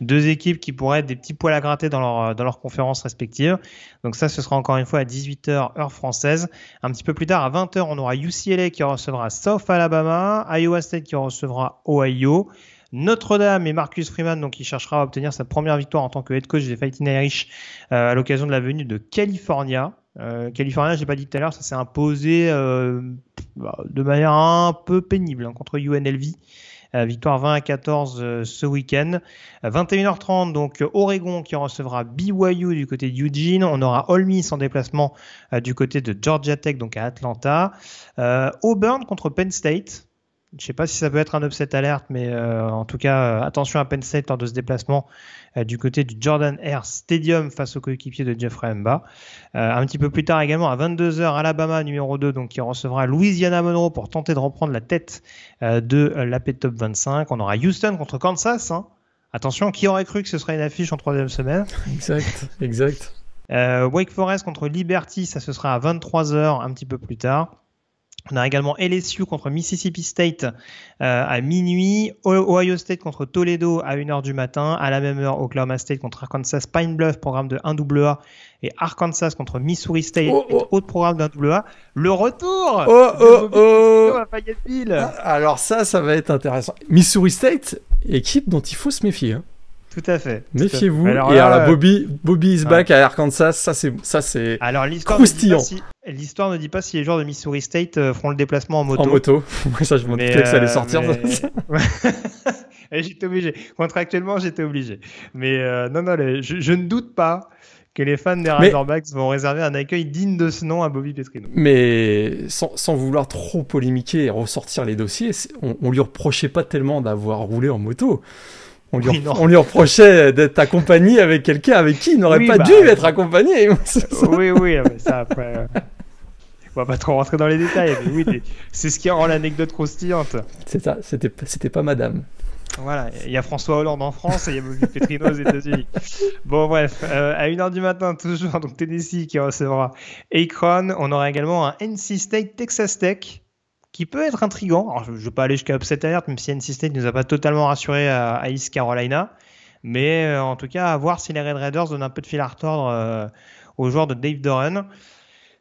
Speaker 1: deux équipes qui pourraient être des petits poils à gratter dans leur, dans leurs conférences respectives. Donc ça, ce sera encore une fois à 18h heure française. Un petit peu plus tard, à 20h, on aura UCLA qui recevra South Alabama, Iowa State qui recevra Ohio. Notre-Dame et Marcus Freeman, donc il cherchera à obtenir sa première victoire en tant que head coach des Fighting Irish euh, à l'occasion de la venue de California. Euh, California, je l'ai pas dit tout à l'heure, ça s'est imposé euh, bah, de manière un peu pénible hein, contre UNLV. Euh, victoire 20 à 14 ce week-end. 21h30, donc Oregon qui recevra BYU du côté de. On aura Ole Miss en déplacement du côté de Georgia Tech, donc à Atlanta. Auburn contre Penn State. Je ne sais pas si ça peut être un upset alerte, mais euh, en tout cas, euh, attention à Penn State lors de ce déplacement euh, du côté du Jordan Air Stadium face au coéquipier de Jeffrey Mba. un petit peu plus tard également, à 22h, Alabama numéro 2, donc qui recevra Louisiana Monroe pour tenter de reprendre la tête de l'AP Top 25. On aura Houston contre Kansas. Hein. Attention, qui aurait cru que ce serait une affiche en troisième semaine?
Speaker 2: Exact, exact.
Speaker 1: Wake Forest contre Liberty, ça ce sera à 23h un petit peu plus tard. On a également LSU contre Mississippi State euh, à minuit, Ohio State contre Toledo à 1h du matin, à la même heure Oklahoma State contre Arkansas Pine Bluff, programme de 1AA, et Arkansas contre Missouri State, oh, oh. autre programme de 1AA. Le retour
Speaker 2: oh, oh, oh. à Fayetteville. Ah, alors ça, ça va être intéressant. Missouri State, équipe dont il faut se méfier. Hein.
Speaker 1: Tout à fait.
Speaker 2: Méfiez-vous. Et alors là, Bobby, Bobby is back à Arkansas. Ça, c'est, ça, c'est
Speaker 1: alors, l'histoire
Speaker 2: croustillant.
Speaker 1: l'histoire ne dit pas si les joueurs de Missouri State euh, feront le déplacement en moto.
Speaker 2: En moto. Moi, ça, je m'en doutais que ça allait euh, sortir.
Speaker 1: j'étais obligé. Contractuellement, j'étais obligé. Mais euh, non, non, je, ne doute pas que les fans des Razorbacks vont réserver un accueil digne de ce nom à Bobby Petrino.
Speaker 2: Mais sans, sans vouloir trop polémiquer et ressortir les dossiers, on, on lui reprochait pas tellement d'avoir roulé en moto. On lui, reprochait d'être accompagné avec quelqu'un avec qui il n'aurait pas bah, dû être accompagné.
Speaker 1: oui, oui, mais ça après. Euh, on va pas trop rentrer dans les détails, mais oui, c'est ce qui rend l'anecdote croustillante.
Speaker 2: C'est ça, c'était, c'était pas madame.
Speaker 1: Voilà, il y a François Hollande en France et il y a Bobby Petrino aux États-Unis. Bon, bref, euh, à 1h du matin, toujours, donc Tennessee qui recevra Akron. On aura également un NC State Texas Tech qui peut être intrigant. Alors, je ne vais pas aller jusqu'à upset alert, même si NC State ne nous a pas totalement rassuré à, East Carolina. Mais euh, en tout cas, à voir si les Red Raiders donnent un peu de fil à retordre euh, aux joueurs de Dave Doran.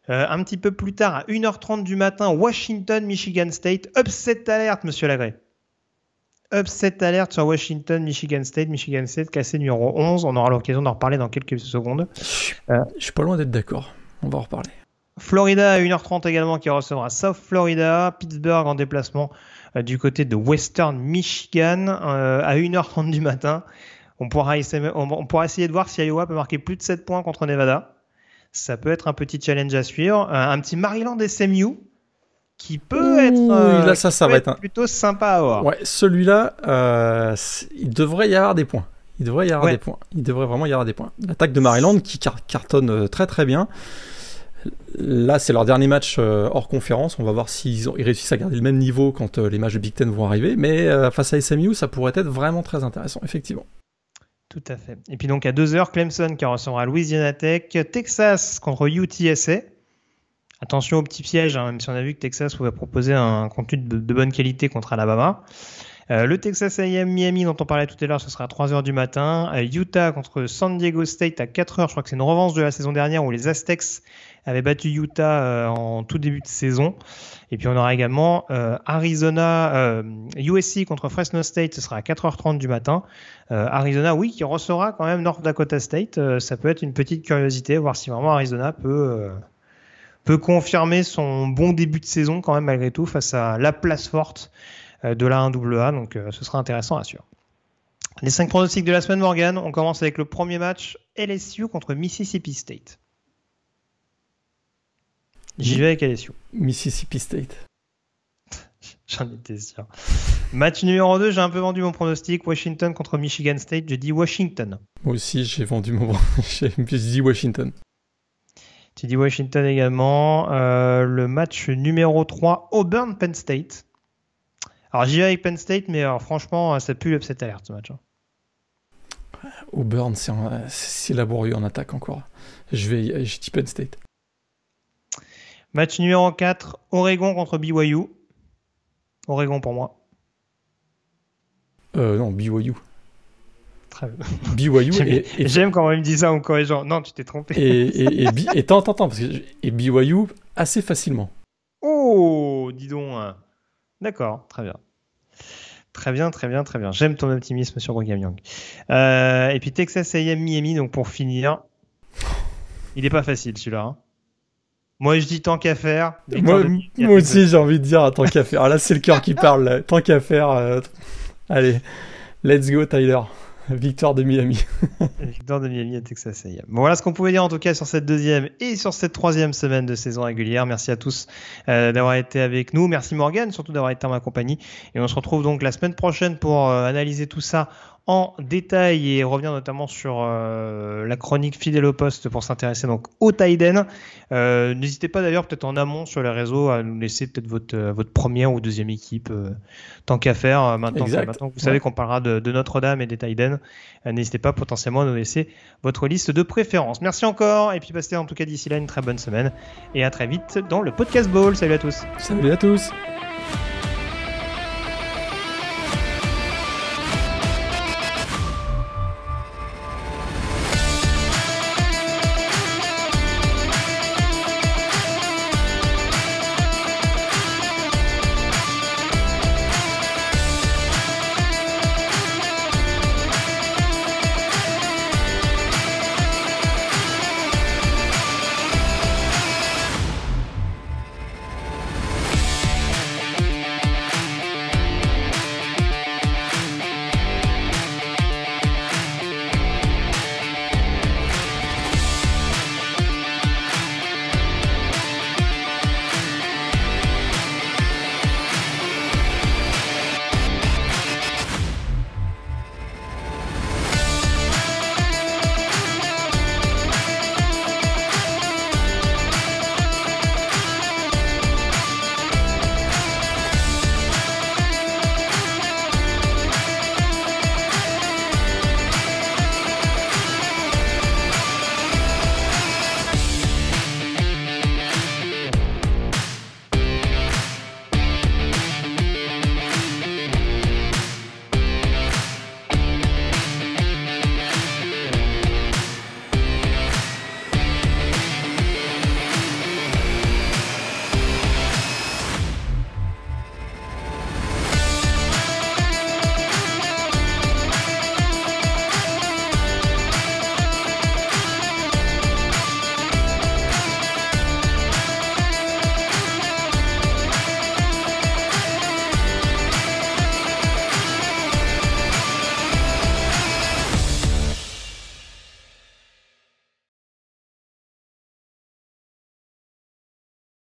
Speaker 1: Euh, un petit peu plus tard, à 1h30 du matin, Washington, Michigan State. Upset alert, monsieur Lagré. Upset alert sur Washington, Michigan State. Michigan State, classé numéro 11. On aura l'occasion d'en reparler dans quelques secondes.
Speaker 2: Je suis pas loin d'être d'accord. On va en reparler.
Speaker 1: Florida à 1h30 également qui recevra South Florida, Pittsburgh en déplacement euh, du côté de Western Michigan euh, à 1h30 du matin. On pourra, essayer, on, pourra, essayer de voir si Iowa peut marquer plus de 7 points contre Nevada. Ça peut être un petit challenge à suivre. Euh, un petit Maryland SMU qui peut être,
Speaker 2: là, ça, ça va être,
Speaker 1: plutôt sympa à voir.
Speaker 2: Ouais, celui-là, il devrait y avoir des points. Il devrait y avoir des points. Il devrait vraiment y avoir des points. L'attaque de Maryland qui cartonne très très bien. Là, c'est leur dernier match euh, hors conférence. On va voir s'ils réussissent à garder le même niveau quand euh, les matchs de Big Ten vont arriver. Mais euh, face à SMU, ça pourrait être vraiment très intéressant, effectivement.
Speaker 1: Tout à fait. Et puis donc à 2h, Clemson qui recevra Louisiana Tech, Texas contre UTSA. Attention au petit piège, hein, même si on a vu que Texas pouvait proposer un contenu de, bonne qualité contre Alabama. le Texas A&M Miami dont on parlait tout à l'heure, ce sera à 3h du matin. Utah contre San Diego State à 4h. Je crois que c'est une revanche de la saison dernière où les Aztecs avait battu Utah euh, en tout début de saison. Et puis on aura également euh, Arizona, USC euh, contre Fresno State, ce sera à 4h30 du matin. Arizona, oui, qui recevra quand même North Dakota State. ça peut être une petite curiosité, voir si vraiment Arizona peut peut confirmer son bon début de saison quand même malgré tout face à la place forte de la 1AA. Donc ce sera intéressant à suivre. Les 5 pronostics de la semaine Morgan, on commence avec le premier match LSU contre Mississippi State. J'y vais avec Alessio.
Speaker 2: Mississippi State.
Speaker 1: J'en étais sûr. Match numéro 2, j'ai un peu vendu mon pronostic. Washington contre Michigan State, j'ai dit Washington.
Speaker 2: Moi aussi, j'ai vendu mon. j'ai dit Washington.
Speaker 1: Tu dis Washington également. Euh, le match numéro 3, Auburn Penn State. Alors j'y vais avec Penn State, mais alors, franchement, ça pue l'upset alert ce match. hein.
Speaker 2: Auburn, c'est laborieux en attaque encore. Je vais, je dis Penn State.
Speaker 1: Match numéro 4, Oregon contre BYU. Oregon pour moi.
Speaker 2: Euh, non, BYU.
Speaker 1: Très bien.
Speaker 2: BYU
Speaker 1: J'aime-
Speaker 2: et, et,
Speaker 1: J'aime quand on me dit ça en corrigeant. Non, tu t'es trompé.
Speaker 2: et, et, et, B- et attends, attends, attends, parce que et BYU assez facilement.
Speaker 1: Oh, dis donc. D'accord, très bien. Très bien, très bien, très bien. J'aime ton optimisme sur Brigham Young. Euh, et puis Texas A&M Miami, donc pour finir. Il est pas facile celui-là. hein. Moi je dis tant qu'à faire.
Speaker 2: Moi, aussi, j'ai envie de dire, tant qu'à faire. Ah, Là, c'est le cœur qui parle. là. Tant qu'à faire. euh, Allez, let's go, Tyler. Victoire de Miami.
Speaker 1: Victoire de Miami à Texas A&M. Bon, voilà ce qu'on pouvait dire en tout cas sur cette deuxième et sur cette troisième semaine de saison régulière. Merci à tous euh, d'avoir été avec nous. Merci Morgan, surtout d'avoir été en ma compagnie. Et on se retrouve donc la semaine prochaine pour euh, analyser tout ça en détail et revenir notamment sur euh, la chronique fidèle au poste pour s'intéresser donc au Tiden. Euh, N'hésitez pas d'ailleurs peut-être en amont sur les réseaux à nous laisser peut-être votre, euh, votre première ou deuxième équipe euh, tant qu'à faire. Maintenant, que vous savez
Speaker 2: Ouais.
Speaker 1: qu'on parlera de, de Notre-Dame et des Tiden, n'hésitez pas potentiellement à nous laisser votre liste de préférences. Merci encore et puis passez en tout cas d'ici là une très bonne semaine et à très vite dans le podcast Ball. Salut à tous.
Speaker 2: Salut à tous.